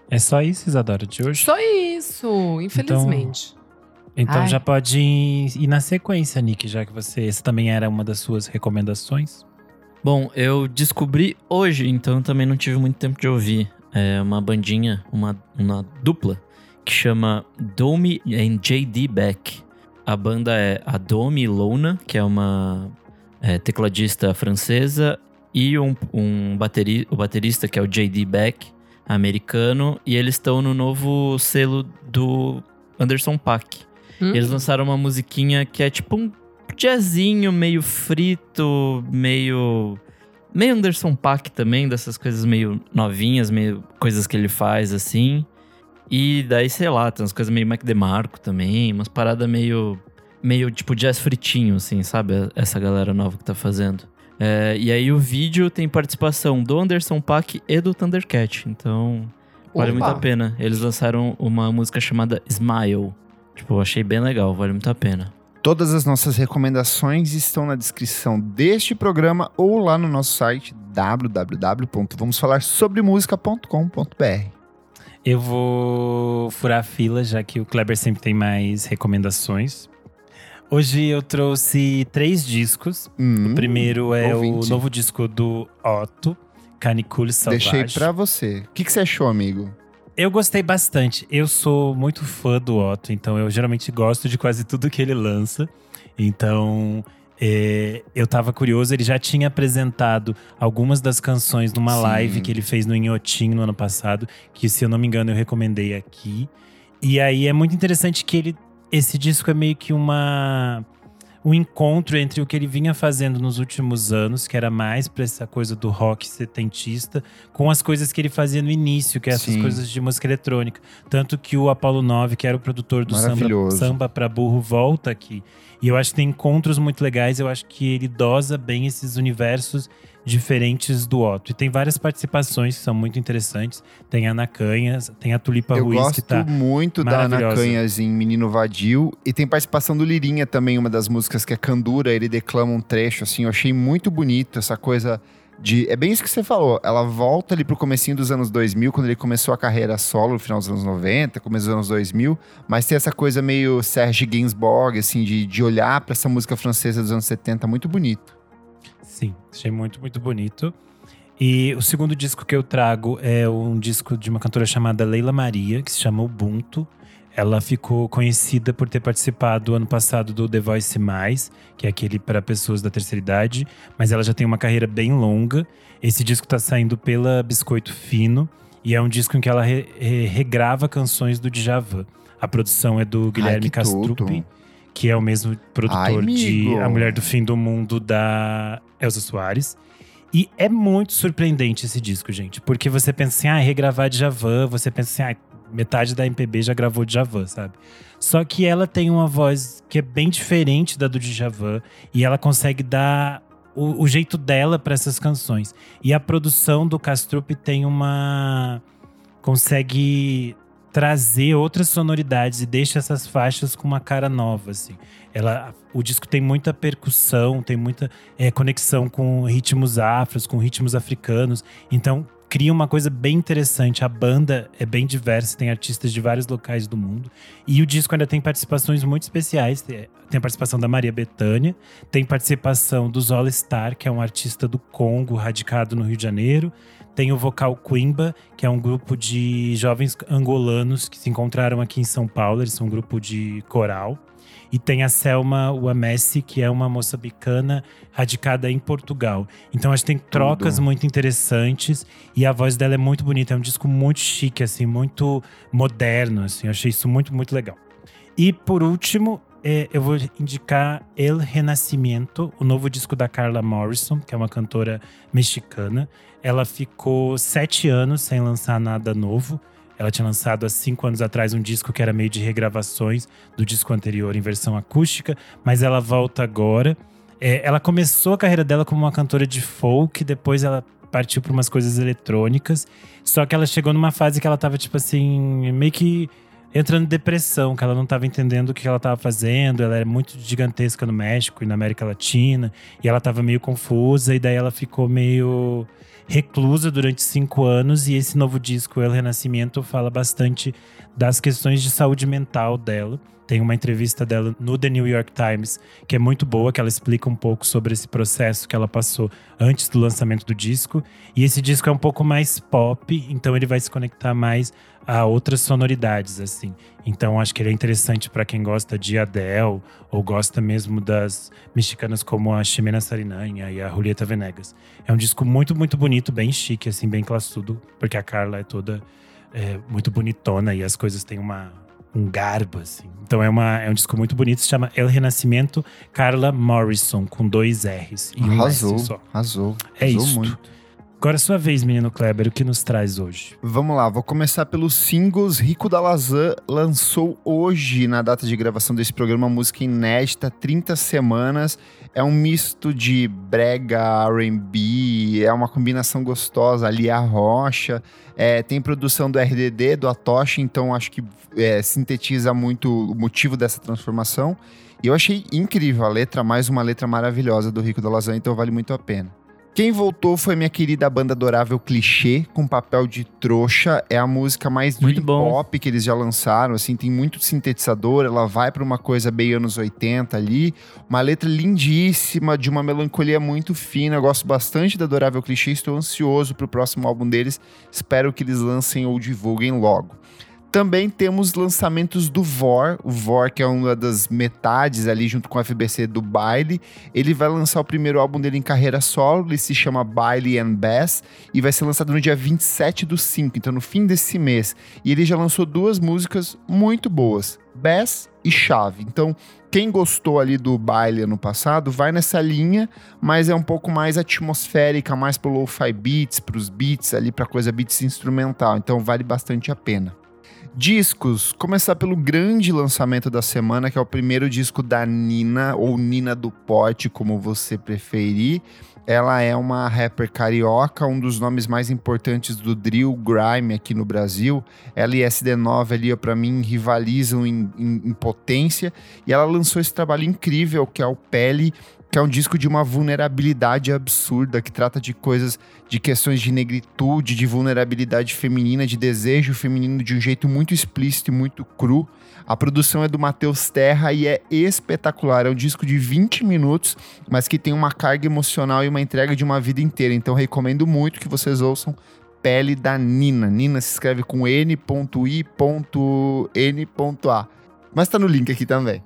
É só isso, Isadora, de hoje? Só isso, infelizmente. Então Ai. já pode ir, ir na sequência, Nick, já que você. Essa também era uma das suas recomendações. Bom, eu descobri hoje, então também não tive muito tempo de ouvir. É uma bandinha, uma, uma dupla, que chama Domi and J.D. Beck. A banda é a Domi Lona, que é uma é, tecladista francesa, e um, um bateri, o baterista, que é o J.D. Beck, americano. E eles estão no novo selo do Anderson Paak. Hum? Eles lançaram uma musiquinha que é tipo um jazzinho meio frito, meio. meio Anderson Paak também, dessas coisas meio novinhas, meio coisas que ele faz assim. E daí, sei lá, tem umas coisas meio Mac DeMarco também, umas paradas meio. meio tipo jazz fritinho, assim, sabe? Essa galera nova que tá fazendo. É, e aí o vídeo tem participação do Anderson Paak e do Thundercat, então vale Opa. muito a pena. Eles lançaram uma música chamada Smile. Tipo, achei bem legal, vale muito a pena. Todas as nossas recomendações estão na descrição deste programa ou lá no nosso site www.vamosfalarsobremusica.com.br. Eu vou furar a fila, já que o Kleber sempre tem mais recomendações. Hoje eu trouxe três discos. Hum, o primeiro é ouvinte. o novo disco do Otto, Canicule Salvage. Deixei pra você. O que, que você achou, amigo? Eu gostei bastante. Eu sou muito fã do Otto, então eu geralmente gosto de quase tudo que ele lança. Então, é, eu tava curioso. Ele já tinha apresentado algumas das canções numa Sim. live que ele fez no Inhotim no ano passado, que se eu não me engano eu recomendei aqui. E aí é muito interessante que ele, esse disco é meio que uma um encontro entre o que ele vinha fazendo nos últimos anos, que era mais pra essa coisa do rock setentista, com as coisas que ele fazia no início, que é essas Sim. coisas de música eletrônica. Tanto que o Apollo 9, que era o produtor do samba, samba pra burro, volta aqui. E eu acho que tem encontros muito legais, eu acho que ele dosa bem esses universos diferentes do Otto. E tem várias participações que são muito interessantes. Tem a Ana Canhas, tem a Tulipa Eu Ruiz, gosto que tá muito da Ana. Canhas em Menino Vadio. E tem participação do Lirinha também, uma das músicas que é Candura. Ele declama um trecho, assim. Eu achei muito bonito essa coisa de... É bem isso que você falou. Ela volta ali pro comecinho dos anos 2000, quando ele começou a carreira solo, no final dos anos 90, começo dos anos 2000. Mas tem essa coisa meio Serge Gainsbourg, assim, de, de olhar pra essa música francesa dos anos 70. Muito bonito. Sim, achei muito, muito bonito. E o segundo disco que eu trago é um disco de uma cantora chamada Leila Maria, que se chama Ubuntu. Ela ficou conhecida por ter participado ano passado do The Voice Mais, que é aquele para pessoas da terceira idade, mas ela já tem uma carreira bem longa. Esse disco tá saindo pela Biscoito Fino e é um disco em que ela re- re- regrava canções do Djavan. A produção é do Guilherme tudo. que é o mesmo produtor Ai, de. A Mulher do Fim do Mundo da Elza Soares. E é muito surpreendente esse disco, gente. Porque você pensa assim, ah, regravar Djavan. Você pensa assim, ah, metade da MPB já gravou Djavan, sabe? Só que ela tem uma voz que é bem diferente da do Djavan. E ela consegue dar o, o jeito dela para essas canções. E a produção do Castrup tem uma… Consegue trazer outras sonoridades e deixa essas faixas com uma cara nova, assim. Ela, o disco tem muita percussão, tem muita é, conexão com ritmos afros, com ritmos africanos. Então cria uma coisa bem interessante. A banda é bem diversa, tem artistas de vários locais do mundo. E o disco ainda tem participações muito especiais. Tem a participação da Maria Bethânia, tem participação do Zola Star, que é um artista do Congo, radicado no Rio de Janeiro. Tem o Vocal Quimba, que é um grupo de jovens angolanos que se encontraram aqui em São Paulo. Eles são um grupo de coral. E tem a Selma Uamessi, que é uma moçambicana radicada em Portugal. Então acho que tem trocas muito interessantes e a voz dela é muito bonita. É um disco muito chique, assim, muito moderno. Assim, eu achei isso muito, muito legal. E por último, é, eu vou indicar El Renascimento, o novo disco da Carla Morrison, que é uma cantora mexicana. Ela ficou sete anos sem lançar nada novo. Ela tinha lançado há cinco anos atrás um disco que era meio de regravações do disco anterior em versão acústica, mas ela volta agora. É, ela começou a carreira dela como uma cantora de folk, depois ela partiu para umas coisas eletrônicas. Só que ela chegou numa fase que ela tava, tipo assim, meio que entrando em depressão, que ela não estava entendendo o que ela estava fazendo. Ela era muito gigantesca no México e na América Latina, e ela estava meio confusa, e daí ela ficou meio reclusa durante cinco anos. E esse novo disco, El Renascimento, fala bastante das questões de saúde mental dela. Tem uma entrevista dela no The New York Times, que é muito boa, que ela explica um pouco sobre esse processo que ela passou antes do lançamento do disco. E esse disco é um pouco mais pop, então ele vai se conectar mais a outras sonoridades, assim. Então acho que ele é interessante para quem gosta de Adele ou gosta mesmo das mexicanas como a Ximena Sarinanha e a Julieta Venegas. É um disco muito, muito bonito, bem chique, assim, bem classudo, porque a Carla é toda é, muito bonitona e as coisas têm uma, um garbo, assim. Então é, uma, é um disco muito bonito, se chama El Renascimento Carla Morrison, com dois R's e um arrasou, S só. arrasou. É isso. Agora é sua vez, menino Kleber, o que nos traz hoje? Vamos lá, vou começar pelos singles. Rico da Lazan lançou hoje, na data de gravação desse programa, música inédita, 30 semanas. É um misto de brega, R&B, é uma combinação gostosa ali, a rocha. É, tem produção do RDD, do Atoshi, então acho que é, sintetiza muito o motivo dessa transformação. E eu achei incrível a letra, mais uma letra maravilhosa do Rico da Lazan, então vale muito a pena. Quem voltou foi minha querida banda adorável Clichê, com papel de trouxa. É a música mais Muito pop que eles já lançaram, assim, tem muito sintetizador, ela vai pra uma coisa bem anos 80 ali. Uma letra lindíssima, de uma melancolia muito fina. Eu gosto bastante da adorável Clichê, estou ansioso pro próximo álbum deles. Espero que eles lancem ou divulguem logo. Também temos lançamentos do Vor, o Vor que é uma das metades ali junto com o FBC do Baile. Ele vai lançar o primeiro álbum dele em carreira solo, ele se chama Baile and Bass e vai ser lançado no dia 27 do 5, então no fim desse mês. E ele já lançou duas músicas muito boas, Bass e Chave. Então, quem gostou ali do Baile ano passado, vai nessa linha, mas é um pouco mais atmosférica, mais pro lo-fi beats, pros beats ali, pra coisa beats instrumental. Então, vale bastante a pena. Discos, começar pelo grande lançamento da semana, que é o primeiro disco da Nina, ou Nina do Pote, como você preferir. Ela é uma rapper carioca, um dos nomes mais importantes do drill grime aqui no Brasil. Ela e SD9 ali, para mim, rivalizam em, em- em potência. E ela lançou esse trabalho incrível, que é o Pele, que é um disco de uma vulnerabilidade absurda, que trata de coisas, de questões de negritude, de vulnerabilidade feminina, de desejo feminino de um jeito muito explícito e muito cru. A produção é do Matheus Terra e é espetacular. É um disco de 20 minutos, mas que tem uma carga emocional e uma entrega de uma vida inteira. Então recomendo muito que vocês ouçam Pele da Nina. Nina se escreve com N.I.N.A. Mas tá no link aqui também.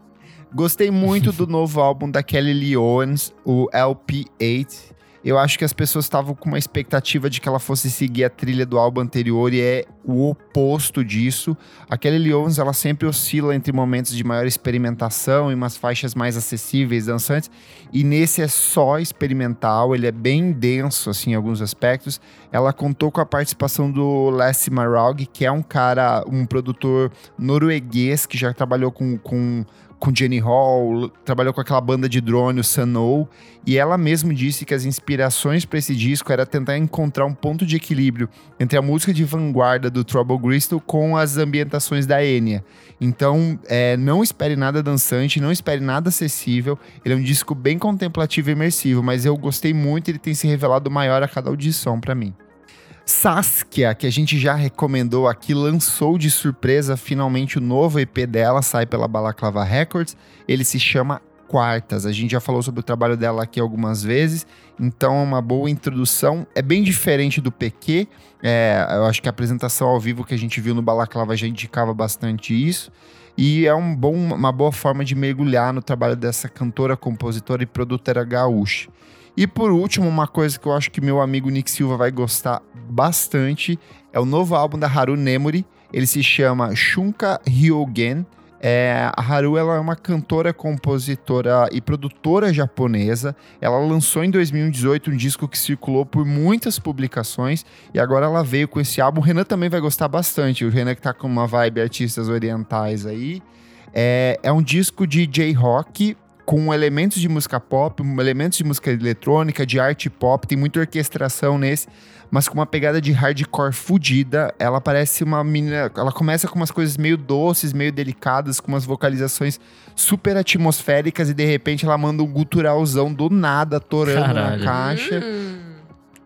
Gostei muito do *laughs* novo álbum da Kelly Lee Owens, o LP8. Eu acho que as pessoas estavam com uma expectativa de que ela fosse seguir a trilha do álbum anterior e é o oposto disso. A Kelly Owens, ela sempre oscila entre momentos de maior experimentação e umas faixas mais acessíveis, dançantes. E nesse é só experimental, ele é bem denso, assim, em alguns aspectos. Ela contou com a participação do Lasse Marog, que é um cara, um produtor norueguês que já trabalhou com, com com Jenny Hall, trabalhou com aquela banda de drone, o Sunnow, e ela mesma disse que as inspirações para esse disco era tentar encontrar um ponto de equilíbrio entre a música de vanguarda do Trouble Crystal com as ambientações da Enya. Então, é, não espere nada dançante, não espere nada acessível. Ele é um disco bem contemplativo e imersivo, mas eu gostei muito, ele tem se revelado maior a cada audição para mim. Saskia, que a gente já recomendou aqui, lançou de surpresa finalmente o novo EP dela, sai pela Balaclava Records. Ele se chama Quartas. A gente já falou sobre o trabalho dela aqui algumas vezes, então é uma boa introdução. É bem diferente do PQ. É, eu acho que a apresentação ao vivo que a gente viu no Balaclava já indicava bastante isso. E é um bom, uma boa forma de mergulhar no trabalho dessa cantora, compositora e produtora gaúcha. E por último, uma coisa que eu acho que meu amigo Nick Silva vai gostar bastante é o novo álbum da Haru Nemuri. Ele se chama Shunka Hyogen. É, a Haru ela é uma cantora, compositora e produtora japonesa. Ela lançou em 2018 um disco que circulou por muitas publicações e agora ela veio com esse álbum. O Renan também vai gostar bastante. O Renan que tá com uma vibe artistas orientais aí. É, é um disco de J-rock com elementos de música pop, elementos de música eletrônica, de arte pop, tem muita orquestração nesse, mas com uma pegada de hardcore fudida. Ela parece uma menina. Ela começa com umas coisas meio doces, meio delicadas, com umas vocalizações super atmosféricas e de repente ela manda um guturalzão do nada, torando Caralho. na caixa. Hum.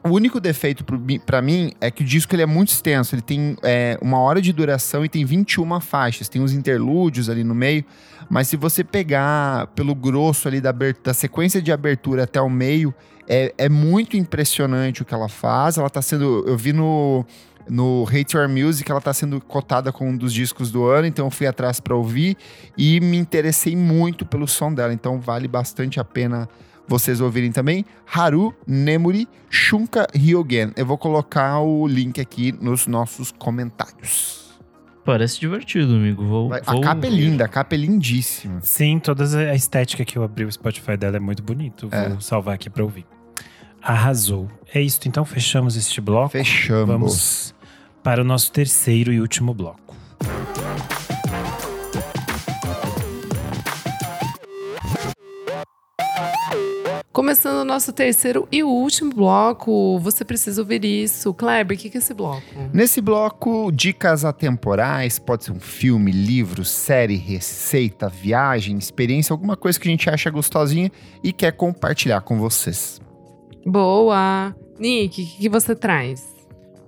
O único defeito pra mim é que o disco ele é muito extenso. Ele tem é, uma hora de duração e tem 21 faixas. Tem uns interlúdios ali no meio. Mas se você pegar pelo grosso ali da, da sequência de abertura até o meio, é, é muito impressionante o que ela faz. Ela tá sendo. Eu vi no. No Hate Your Music, ela tá sendo cotada como um dos discos do ano, então eu fui atrás pra ouvir e me interessei muito pelo som dela, então vale bastante a pena vocês ouvirem também. Haru Nemuri Shunka Ryogen. Eu vou colocar o link aqui nos nossos comentários. Parece divertido, amigo. Vou, Vai- vou A capa é linda, a capa é lindíssima. Sim, toda a estética que eu abri o Spotify dela é muito bonito. Vou É. salvar aqui pra ouvir. Arrasou. É isso, então fechamos este bloco. Fechamos. Vamos para o nosso terceiro e último bloco. Começando o nosso terceiro e último bloco, você precisa ouvir isso. Kleber, o que que é esse bloco? Nesse bloco, dicas atemporais, pode ser um filme, livro, série, receita, viagem, experiência, alguma coisa que a gente acha gostosinha e quer compartilhar com vocês. Boa! Nick, o que, que você traz?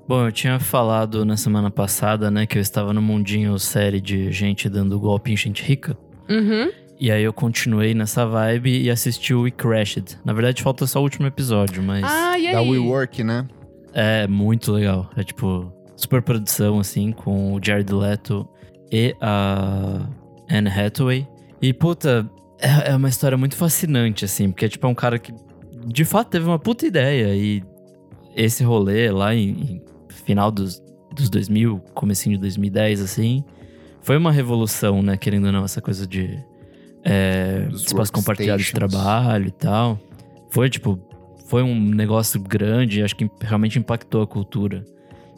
Bom, eu tinha falado na semana passada, né, que eu estava no mundinho série de gente dando golpe em gente rica. Uhum. E aí eu continuei nessa vibe e assisti o We Crashed. Na verdade, falta só o último episódio, mas Ah, e aí? Da WeWork, né? é muito legal. É tipo, super produção, assim, com o Jared Leto e a Anne Hathaway. E, puta, é, é uma história muito fascinante, assim, porque, tipo, é um cara que de fato teve uma puta ideia. E esse rolê lá em, em final dos, dos 2000, comecinho de 2010, assim, foi uma revolução, né? Querendo ou não, essa coisa de é, espaço compartilhado de trabalho e tal. Foi, tipo, foi um negócio grande, acho que realmente impactou a cultura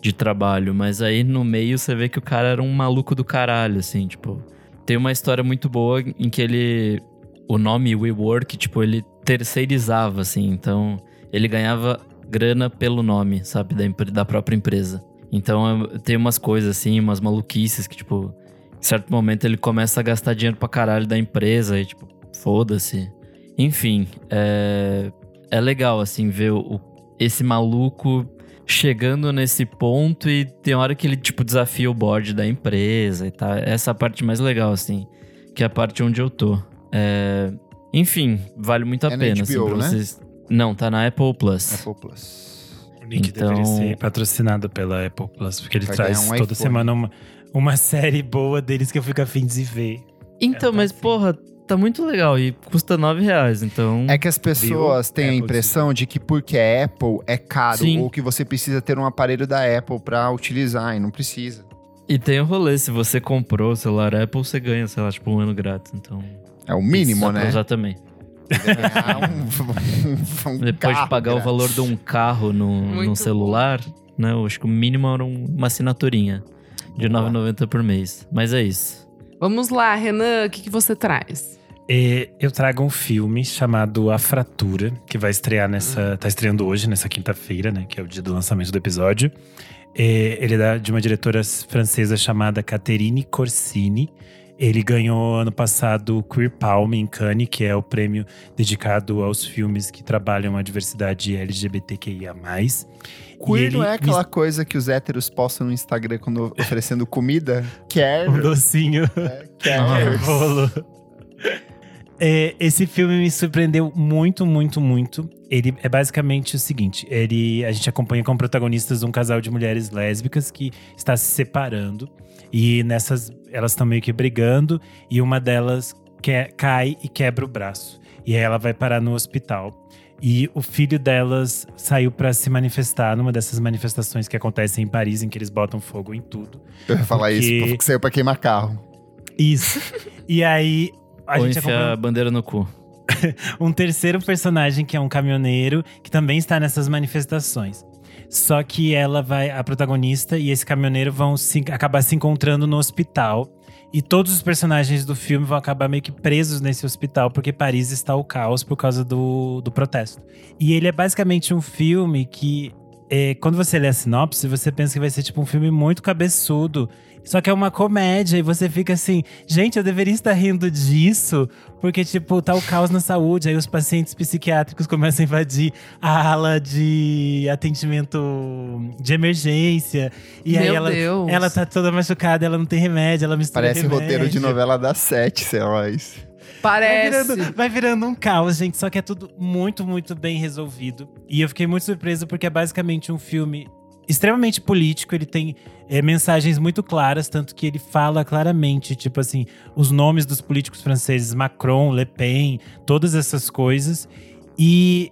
de trabalho. Mas aí no meio você vê que o cara era um maluco do caralho, assim, tipo. Tem uma história muito boa em que ele. O nome WeWork, tipo, ele terceirizava, assim. Então, ele ganhava grana pelo nome, sabe? Da, da própria empresa. Então, tem umas coisas, assim, umas maluquices que, tipo, em certo momento ele começa a gastar dinheiro pra caralho da empresa e, tipo, foda-se. Enfim, é, é legal, assim, ver o, esse maluco chegando nesse ponto e tem hora que ele, tipo, desafia o board da empresa e tal. Essa é a parte mais legal, assim, que é a parte onde eu tô. É, enfim, vale muito a É na pena, assim, HBO, pra né? vocês... Não, tá na Apple Plus. Apple Plus. O Nick Então- deveria ser patrocinado pela Apple Plus, porque ele Vai traz um toda iPhone. semana uma, uma série boa deles que eu fico afim de ver. Então, É, tá mas, afim. porra, tá muito legal e custa nove reais, então... É que as pessoas têm a Apple impressão de que porque é Apple é caro Sim. ou que você precisa ter um aparelho da Apple pra utilizar e não precisa. E tem o rolê, se você comprou o celular Apple, você ganha, sei lá, tipo, um ano grátis, então... É o mínimo, né? usar também. Ganhar *laughs* um- um Depois de carro pagar o valor de um carro no, no celular, né? Eu acho que o mínimo era um- uma assinaturinha de R$ Boa. 9,90 por mês. Mas é isso. Vamos lá, Renan, o que, que você traz? É, eu trago um filme chamado A Fratura, que vai estrear nessa. tá estreando hoje, nessa quinta-feira, né? Que é o dia do lançamento do episódio. É, ele é de uma diretora francesa chamada Caterine Corsini. Ele ganhou ano passado o Queer Palm em Cannes, que é o prêmio dedicado aos filmes que trabalham a diversidade LGBTQIA. Queer ele não é aquela coisa que os héteros postam no Instagram quando *laughs* oferecendo comida? Quer, Um docinho. quer. bolo. É, esse filme me surpreendeu muito, muito, muito. Ele é basicamente o seguinte: ele, a gente acompanha como protagonistas um casal de mulheres lésbicas que está se separando. E nessas, elas estão meio que brigando. E uma delas que, cai e quebra o braço. E aí ela vai parar no hospital. E o filho delas saiu para se manifestar numa dessas manifestações que acontecem em Paris, em que eles botam fogo em tudo. Eu ia falar Porque- isso, porque saiu pra queimar carro. Isso. e aí a Ou gente acompanha a bandeira no cu. *laughs* um terceiro personagem que é um caminhoneiro que também está nessas manifestações. Só que ela vai, a protagonista e esse caminhoneiro vão se, acabar se encontrando no hospital. E todos os personagens do filme vão acabar meio que presos nesse hospital, porque Paris está ao caos por causa do, do protesto. E ele é basicamente um filme que, é, quando você lê a sinopse, você pensa que vai ser tipo um filme muito cabeçudo. Só que é uma comédia e você fica assim, gente, eu deveria estar rindo disso, porque, tipo, tá o caos na saúde, aí os pacientes psiquiátricos começam a invadir a ala de atendimento de emergência. E aí Meu ela, Deus. ela tá toda machucada, ela não tem remédio, ela mistura Parece remédio. roteiro de novela das sete, sei lá. isso. Vai Parece. virando, vai virando um caos, gente. Só que é tudo muito, muito bem resolvido. E eu fiquei muito surpreso porque é basicamente um filme extremamente político. Ele tem é, mensagens muito claras, tanto que ele fala claramente, tipo assim, os nomes dos políticos franceses, Macron, Le Pen, todas essas coisas. E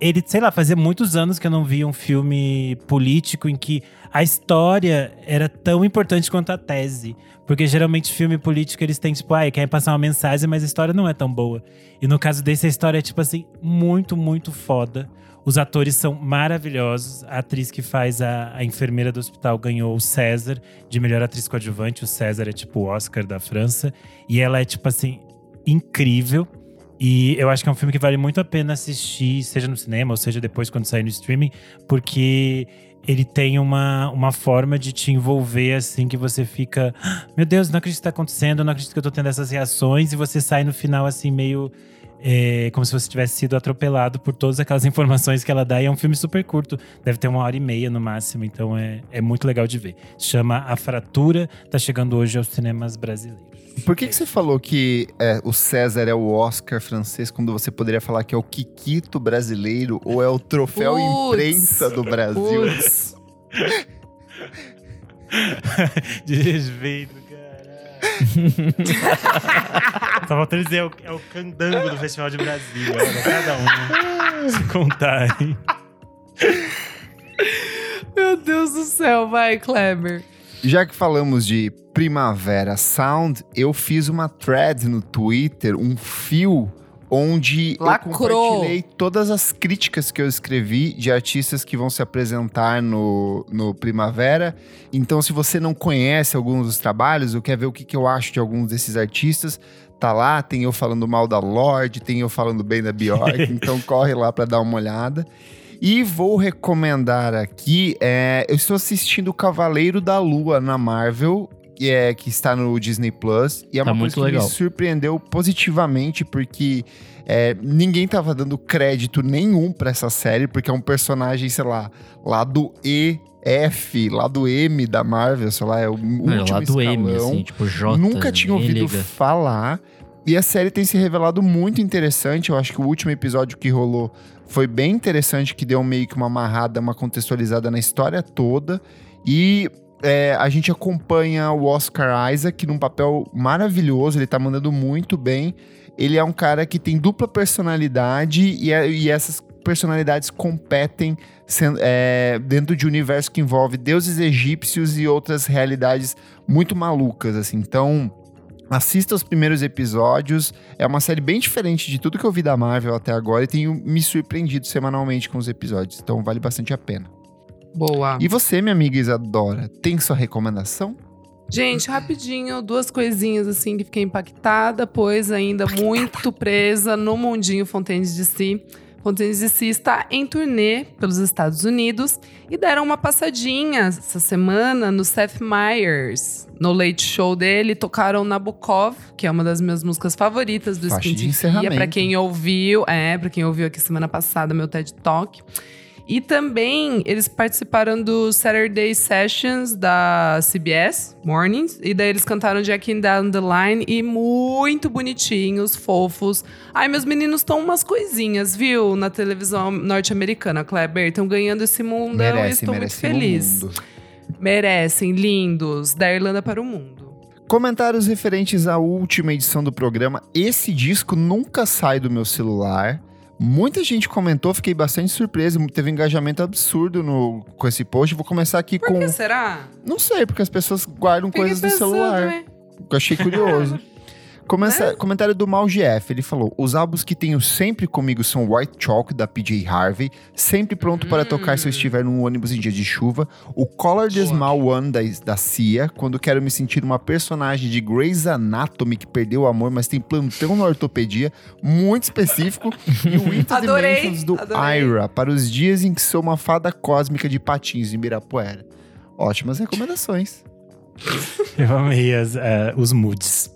ele, sei lá, fazia muitos anos que eu não via um filme político em que a história era tão importante quanto a tese. Porque geralmente filme político eles têm, tipo, ah, querem passar uma mensagem, mas a história não é tão boa. E no caso desse, a história é, tipo assim, muito, muito foda. Os atores são maravilhosos. A atriz que faz a, a enfermeira do hospital ganhou o César de melhor atriz coadjuvante. O César é tipo o Oscar da França. E ela é, tipo assim, incrível. E eu acho que é um filme que vale muito a pena assistir, seja no cinema ou seja depois quando sair no streaming, porque ele tem uma, uma forma de te envolver assim que você fica, "Ah, meu Deus, não acredito que tá acontecendo, não acredito que eu tô tendo essas reações, e você sai no final assim meio é, como se você tivesse sido atropelado por todas aquelas *laughs* informações que ela dá. E é um filme super curto, deve ter uma hora e meia no máximo, então é, é muito legal de ver. Chama A Fratura, tá chegando hoje aos cinemas brasileiros. Por que, que você falou que é, o César é o Oscar francês quando você poderia falar que é o Kikito brasileiro ou é o troféu Putz. imprensa do Brasil? Putz. *laughs* *laughs* Desrespeito, Só faltando dizer, é o, é o candango do Festival de Brasília. Olha, cada um. Se contar, hein? Meu Deus do céu, vai, Kleber. Já que falamos de Primavera Sound, eu fiz uma thread no Twitter, um fio onde Lacrou. eu compartilhei todas as críticas que eu escrevi de artistas que vão se apresentar no, no Primavera. Então, se você não conhece alguns dos trabalhos ou quer ver o que, que eu acho de alguns desses artistas, tá lá. Tem eu falando mal da Lorde, tem eu falando bem da Bjork. *laughs* então, corre lá para dar uma olhada. E vou recomendar aqui, é, eu estou assistindo Cavaleiro da Lua na Marvel, que, é, que está no Disney Plus. E é Tá uma muito coisa que legal. me surpreendeu positivamente, porque é, ninguém tava dando crédito nenhum pra essa série, porque é um personagem, sei lá, lá do E. F, lá do M da Marvel, sei lá, é o Não, último lá do M, escalão. assim, tipo J. Nunca tinha ouvido liga. falar. E a série tem se revelado muito interessante. Eu acho que o último episódio que rolou foi bem interessante, que deu meio que uma amarrada, uma contextualizada na história toda. E é, a gente acompanha o Oscar Isaac num papel maravilhoso, ele tá mandando muito bem. Ele é um cara que tem dupla personalidade e, é- e essas personalidades competem sen- é, dentro de um universo que envolve deuses egípcios e outras realidades muito malucas, assim. Então, assista os primeiros episódios. É uma série bem diferente de tudo que eu vi da Marvel até agora e tenho me surpreendido semanalmente com os episódios. Então, vale bastante a pena. Boa. E você, minha amiga Isadora, tem sua recomendação? Gente, rapidinho, duas coisinhas assim que fiquei impactada, pois ainda muito presa no mundinho Fontaines de Si. Fontaines de Si está em turnê pelos Estados Unidos e deram uma passadinha essa semana no Seth Meyers. No late show dele, tocaram Nabokov, que é uma das minhas músicas favoritas do Faixa Skin de Tia, encerramento. pra quem ouviu, é, pra quem ouviu aqui semana passada meu TED Talk. E também eles participaram do Saturday Sessions da CBS Mornings. E daí eles cantaram Jacking Down the Line e muito bonitinhos, fofos. Ai, meus meninos estão umas coisinhas, viu? Na televisão norte-americana, Kleber. Estão ganhando esse mundão e estou muito feliz. mundo. Merecem, lindos. Da Irlanda para o mundo. Comentários referentes à última edição do programa. Esse disco nunca sai do meu celular. Muita gente comentou, fiquei bastante surpreso. Teve um engajamento absurdo no, com esse post. Vou começar aqui Por com. que será? Não sei, porque as pessoas guardam Fiquei coisas no pensando, celular. né? Eu achei curioso. *laughs* Começa, Comentário do Mal GF, ele falou: Os álbuns que tenho sempre comigo são White Chalk, da PJ Harvey, sempre pronto para tocar se eu estiver num ônibus em dia de chuva. O Color the. Small One, da, da Cia, quando quero me sentir uma personagem de Grey's Anatomy que perdeu o amor, mas tem plantão na ortopedia, muito específico. e o *laughs* Into Adorei, Dimensions do adorei. Ira, para os dias em que sou uma fada cósmica de patins em Ibirapuera. Ótimas recomendações. Eu amei as, eh, os moods.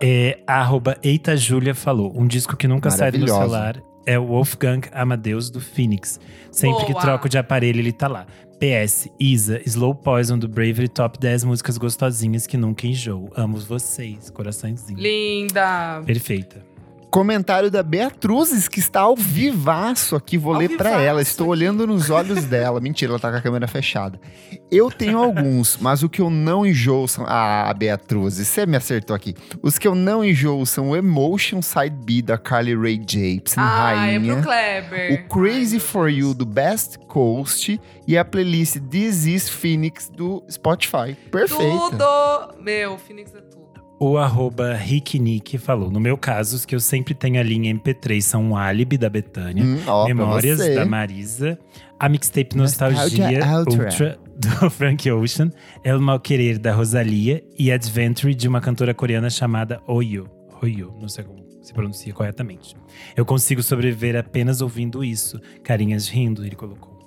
É, arroba Eita Júlia falou: um disco que nunca sai do meu celular é o Wolfgang Amadeus do Phoenix. Sempre que Boa. troco de aparelho, ele tá lá. PS, Isa, Slow Poison do Bravery, top 10 músicas gostosinhas que nunca enjoo. Amo vocês, coraçãozinho. Linda. Perfeita. Comentário da Beatruzes, que está ao vivaço aqui. Vou Ao ler vivaço ela. Estou olhando nos olhos dela. Mentira, ela tá com a câmera fechada. Eu tenho alguns, mas o que eu não enjoo são. Ah, Beatruzes, você me acertou aqui. Os que eu não enjoo são o Emotion Side B da Carly Rae Jepsen, Ah, é rainha. pro Kleber. o Crazy for You do Best Coast e a playlist This Is Phoenix do Spotify. Perfeito. Tudo. Meu, Phoenix é tudo. O arroba Rick Nick falou: No meu caso, os que eu sempre tenho a linha MP3 são o Álibi da Betânia, Hum, ó, Memórias da Marisa, a mixtape Nostalgia, Nostalgia Ultra. Ultra do *laughs* Frank Ocean, El Mal Querer da Rosalia e Adventure de uma cantora coreana chamada Oyo. Oyo, não sei como se pronuncia corretamente. Eu consigo sobreviver apenas ouvindo isso. Carinhas rindo, ele colocou.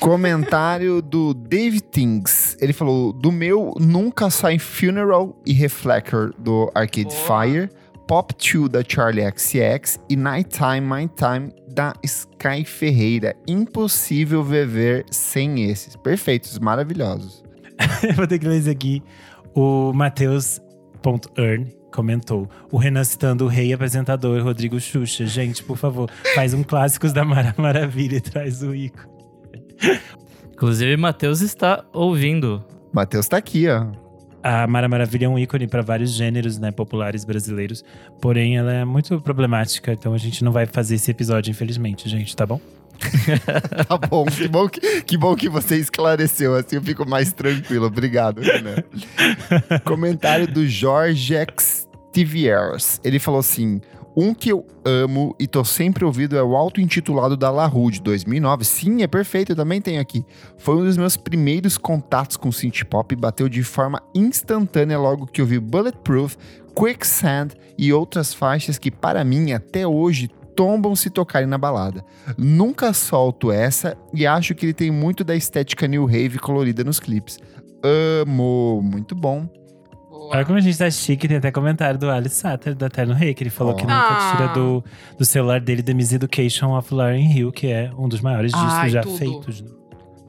Comentário do Dave Things. Ele falou: do meu nunca sai Funeral e Reflector do Arcade Boa. Fire, Pop 2 da Charlie XX e Nighttime My Time da Sky Ferreira. Impossível viver sem esses. Perfeitos, maravilhosos. Eu *laughs* vou ter que ler isso aqui. O Matheus.earn comentou. O Renan citando o rei apresentador Rodrigo Xuxa. Gente, por favor, faz um clássicos da Mara Maravilha e traz o Ico. *laughs* Inclusive, Matheus está ouvindo. Matheus tá aqui, ó. A Mara Maravilha é um ícone para vários gêneros né, populares brasileiros. Porém, ela é muito problemática. Então a gente não vai fazer esse episódio, infelizmente, gente, tá bom? *laughs* Tá bom, que bom que, que bom que você esclareceu, assim eu fico mais tranquilo. Obrigado, Renan. *laughs* Comentário do Jorge X TVers. Ele falou assim: um que eu amo e tô sempre ouvindo é o auto-intitulado da La Rue, de 2009. Sim, é perfeito, eu também tenho aqui. Foi um dos meus primeiros contatos com synth pop e bateu de forma instantânea logo que eu vi Bulletproof, Quicksand e outras faixas que, para mim, até hoje tombam se tocarem na balada. Nunca solto essa e acho que ele tem muito da estética new rave colorida nos clipes. Amo, muito bom. Boa. Olha como a gente tá chique, tem até comentário do Alice Satter, da Terno Rei, que ele falou Ó. que nunca Ah. tira do, do celular dele The Miseducation of Lauren Hill, que é um dos maiores discos Ai, já tudo. feitos.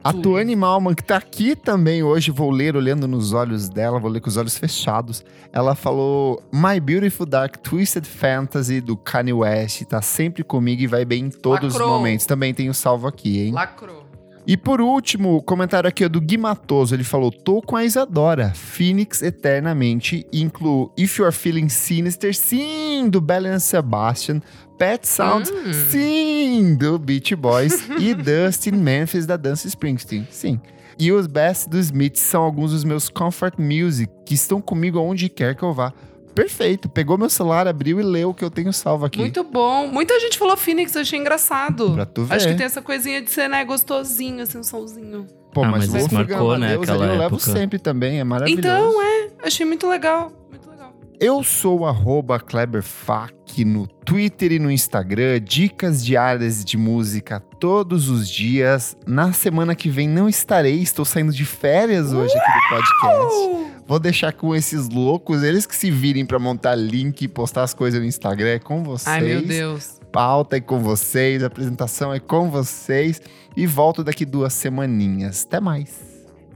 A Tudo. Tuane Malman, que tá aqui também hoje, vou ler olhando nos olhos dela, vou ler com os olhos fechados. Ela falou: My Beautiful Dark Twisted Fantasy do Kanye West tá sempre comigo e vai bem em todos Lacrou. os momentos. Também tem o salvo aqui, hein? Lacrou. E por último, o comentário aqui é do Gui Matoso. Ele falou: Tô com a Isadora, Phoenix eternamente. Incluo If You're Feeling Sinister, sim, do Belen Sebastian. Pet Sounds, Hum. sim, do Beach Boys. *laughs* e Dust in Memphis, da Dance Springsteen, sim. E os Best do Smiths são alguns dos meus comfort music que estão comigo aonde quer que eu vá. Perfeito, pegou meu celular, abriu e leu o que eu tenho salvo aqui. Muito bom. Muita gente falou Phoenix, eu achei engraçado. Pra tu ver. Acho que tem essa coisinha de ser, né, gostosinho, assim, um solzinho. Pô, Ah, mas, mas o isso marcou, né, aquela ali eu levo sempre também, é maravilhoso. Então, é. Achei muito legal. Muito legal. Eu sou o arroba KleberFac no Twitter e no Instagram, dicas diárias de música todos os dias. Na semana que vem não estarei, estou saindo de férias hoje aqui do podcast. Vou deixar com esses loucos, eles que se virem pra montar link e postar as coisas no Instagram, é com vocês. Ai, meu Deus. Pauta é com vocês, a apresentação é com vocês. E volto daqui duas semaninhas. Até mais.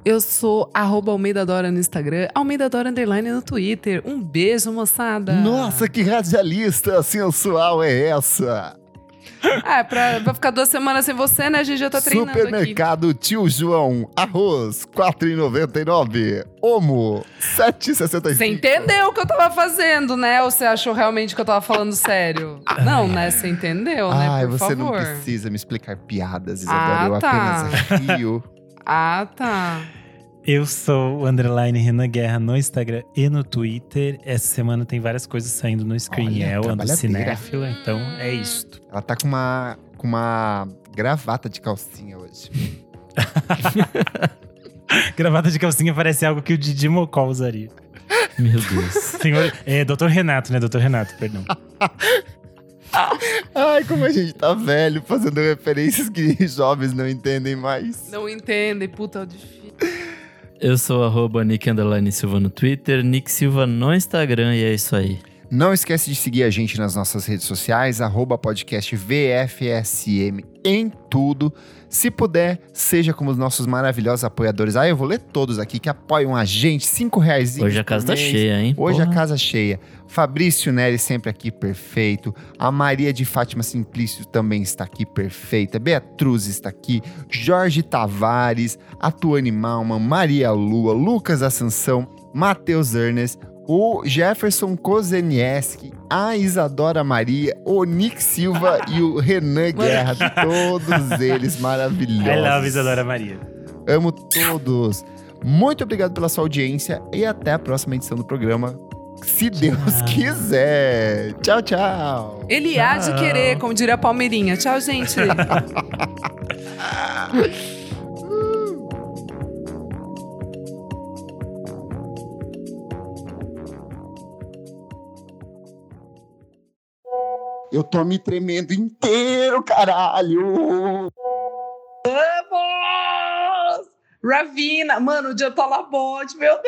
Eu sou arroba Almeida Dora no Instagram, Almeida Dora Underline no Twitter. Um beijo, moçada. Nossa, que radialista sensual é essa? *laughs* É pra, pra ficar duas semanas sem você, né? A gente já tá treinando aqui. Supermercado Tio João, arroz, R$ 4,99. Omo, 7,65. Você entendeu o que eu tava fazendo, né? Ou você achou realmente que eu tava falando sério? Não, né? Você entendeu, né? Ai, Por você favor. não precisa me explicar piadas, Isadora. Ah, eu tá. apenas rio. Ah, tá. Eu sou o underline Renan Guerra no Instagram e no Twitter. Essa semana tem várias coisas saindo no Screen Olha, El, ando trabalhadeira. cinéfila, então é isto. Ela tá com uma, com uma gravata de calcinha hoje. *laughs* Gravata de calcinha parece algo que o Didi Mocó usaria. Meu Deus. *laughs* Senhor, é Dr. Renato, né? Dr. Renato, perdão. *laughs* Ai, como a gente tá velho, fazendo referências que jovens não entendem mais. Não entendem, puta, difícil. Eu sou arroba Nick Silva no Twitter, Nick Silva no Instagram e é isso aí. Não esquece de seguir a gente nas nossas redes sociais, arroba podcast VFSM em tudo. Se puder, seja como os nossos maravilhosos apoiadores. Ah, eu vou ler todos aqui que apoiam a gente, cinco reais. Hoje a casa tá cheia, hein? Hoje a Porra. casa cheia. Fabrício Neri sempre aqui, perfeito. A Maria de Fátima Simplício também está aqui, perfeita. Beatriz está aqui. Jorge Tavares, a Tuane Malman, Maria Lua, Lucas Ascensão, Matheus Ernest, o Jefferson Kozenieski, a Isadora Maria, o Nick Silva *laughs* e o Renan Guerra. Todos eles maravilhosos. *laughs* I love Isadora Maria. Amo todos. Muito obrigado pela sua audiência e até a próxima edição do programa. Se Deus quiser. Tchau, tchau. Ele há de Tchau. querer, como diria a Palmeirinha. Tchau, gente. *laughs* Eu tô me tremendo inteiro, caralho. Vamos! Ravina! Mano, o dia tá bote, meu Deus!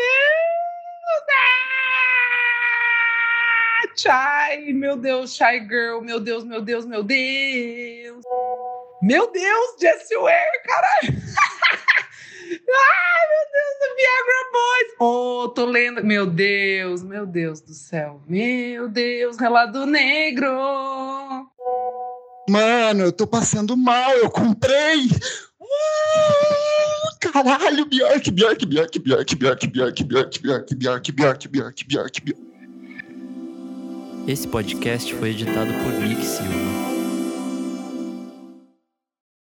Ah! Chai, meu Deus, Shy Girl, meu Deus, meu Deus, meu Deus! Meu Deus, Jessie Ware, caralho! *laughs* Ai, meu Deus, do Viagra Boys! Oh, tô lendo. Meu Deus, meu Deus do céu. Meu Deus, relado negro! Mano, eu tô passando mal, eu comprei. Uh, caralho, Bjork, Bjork, Bjork, Bjork, Bjork, Bjork, Bjork, Bjork, Bjork, Bjork, Bjork, Bjork, Bjork. Esse podcast foi editado por Nick Silva.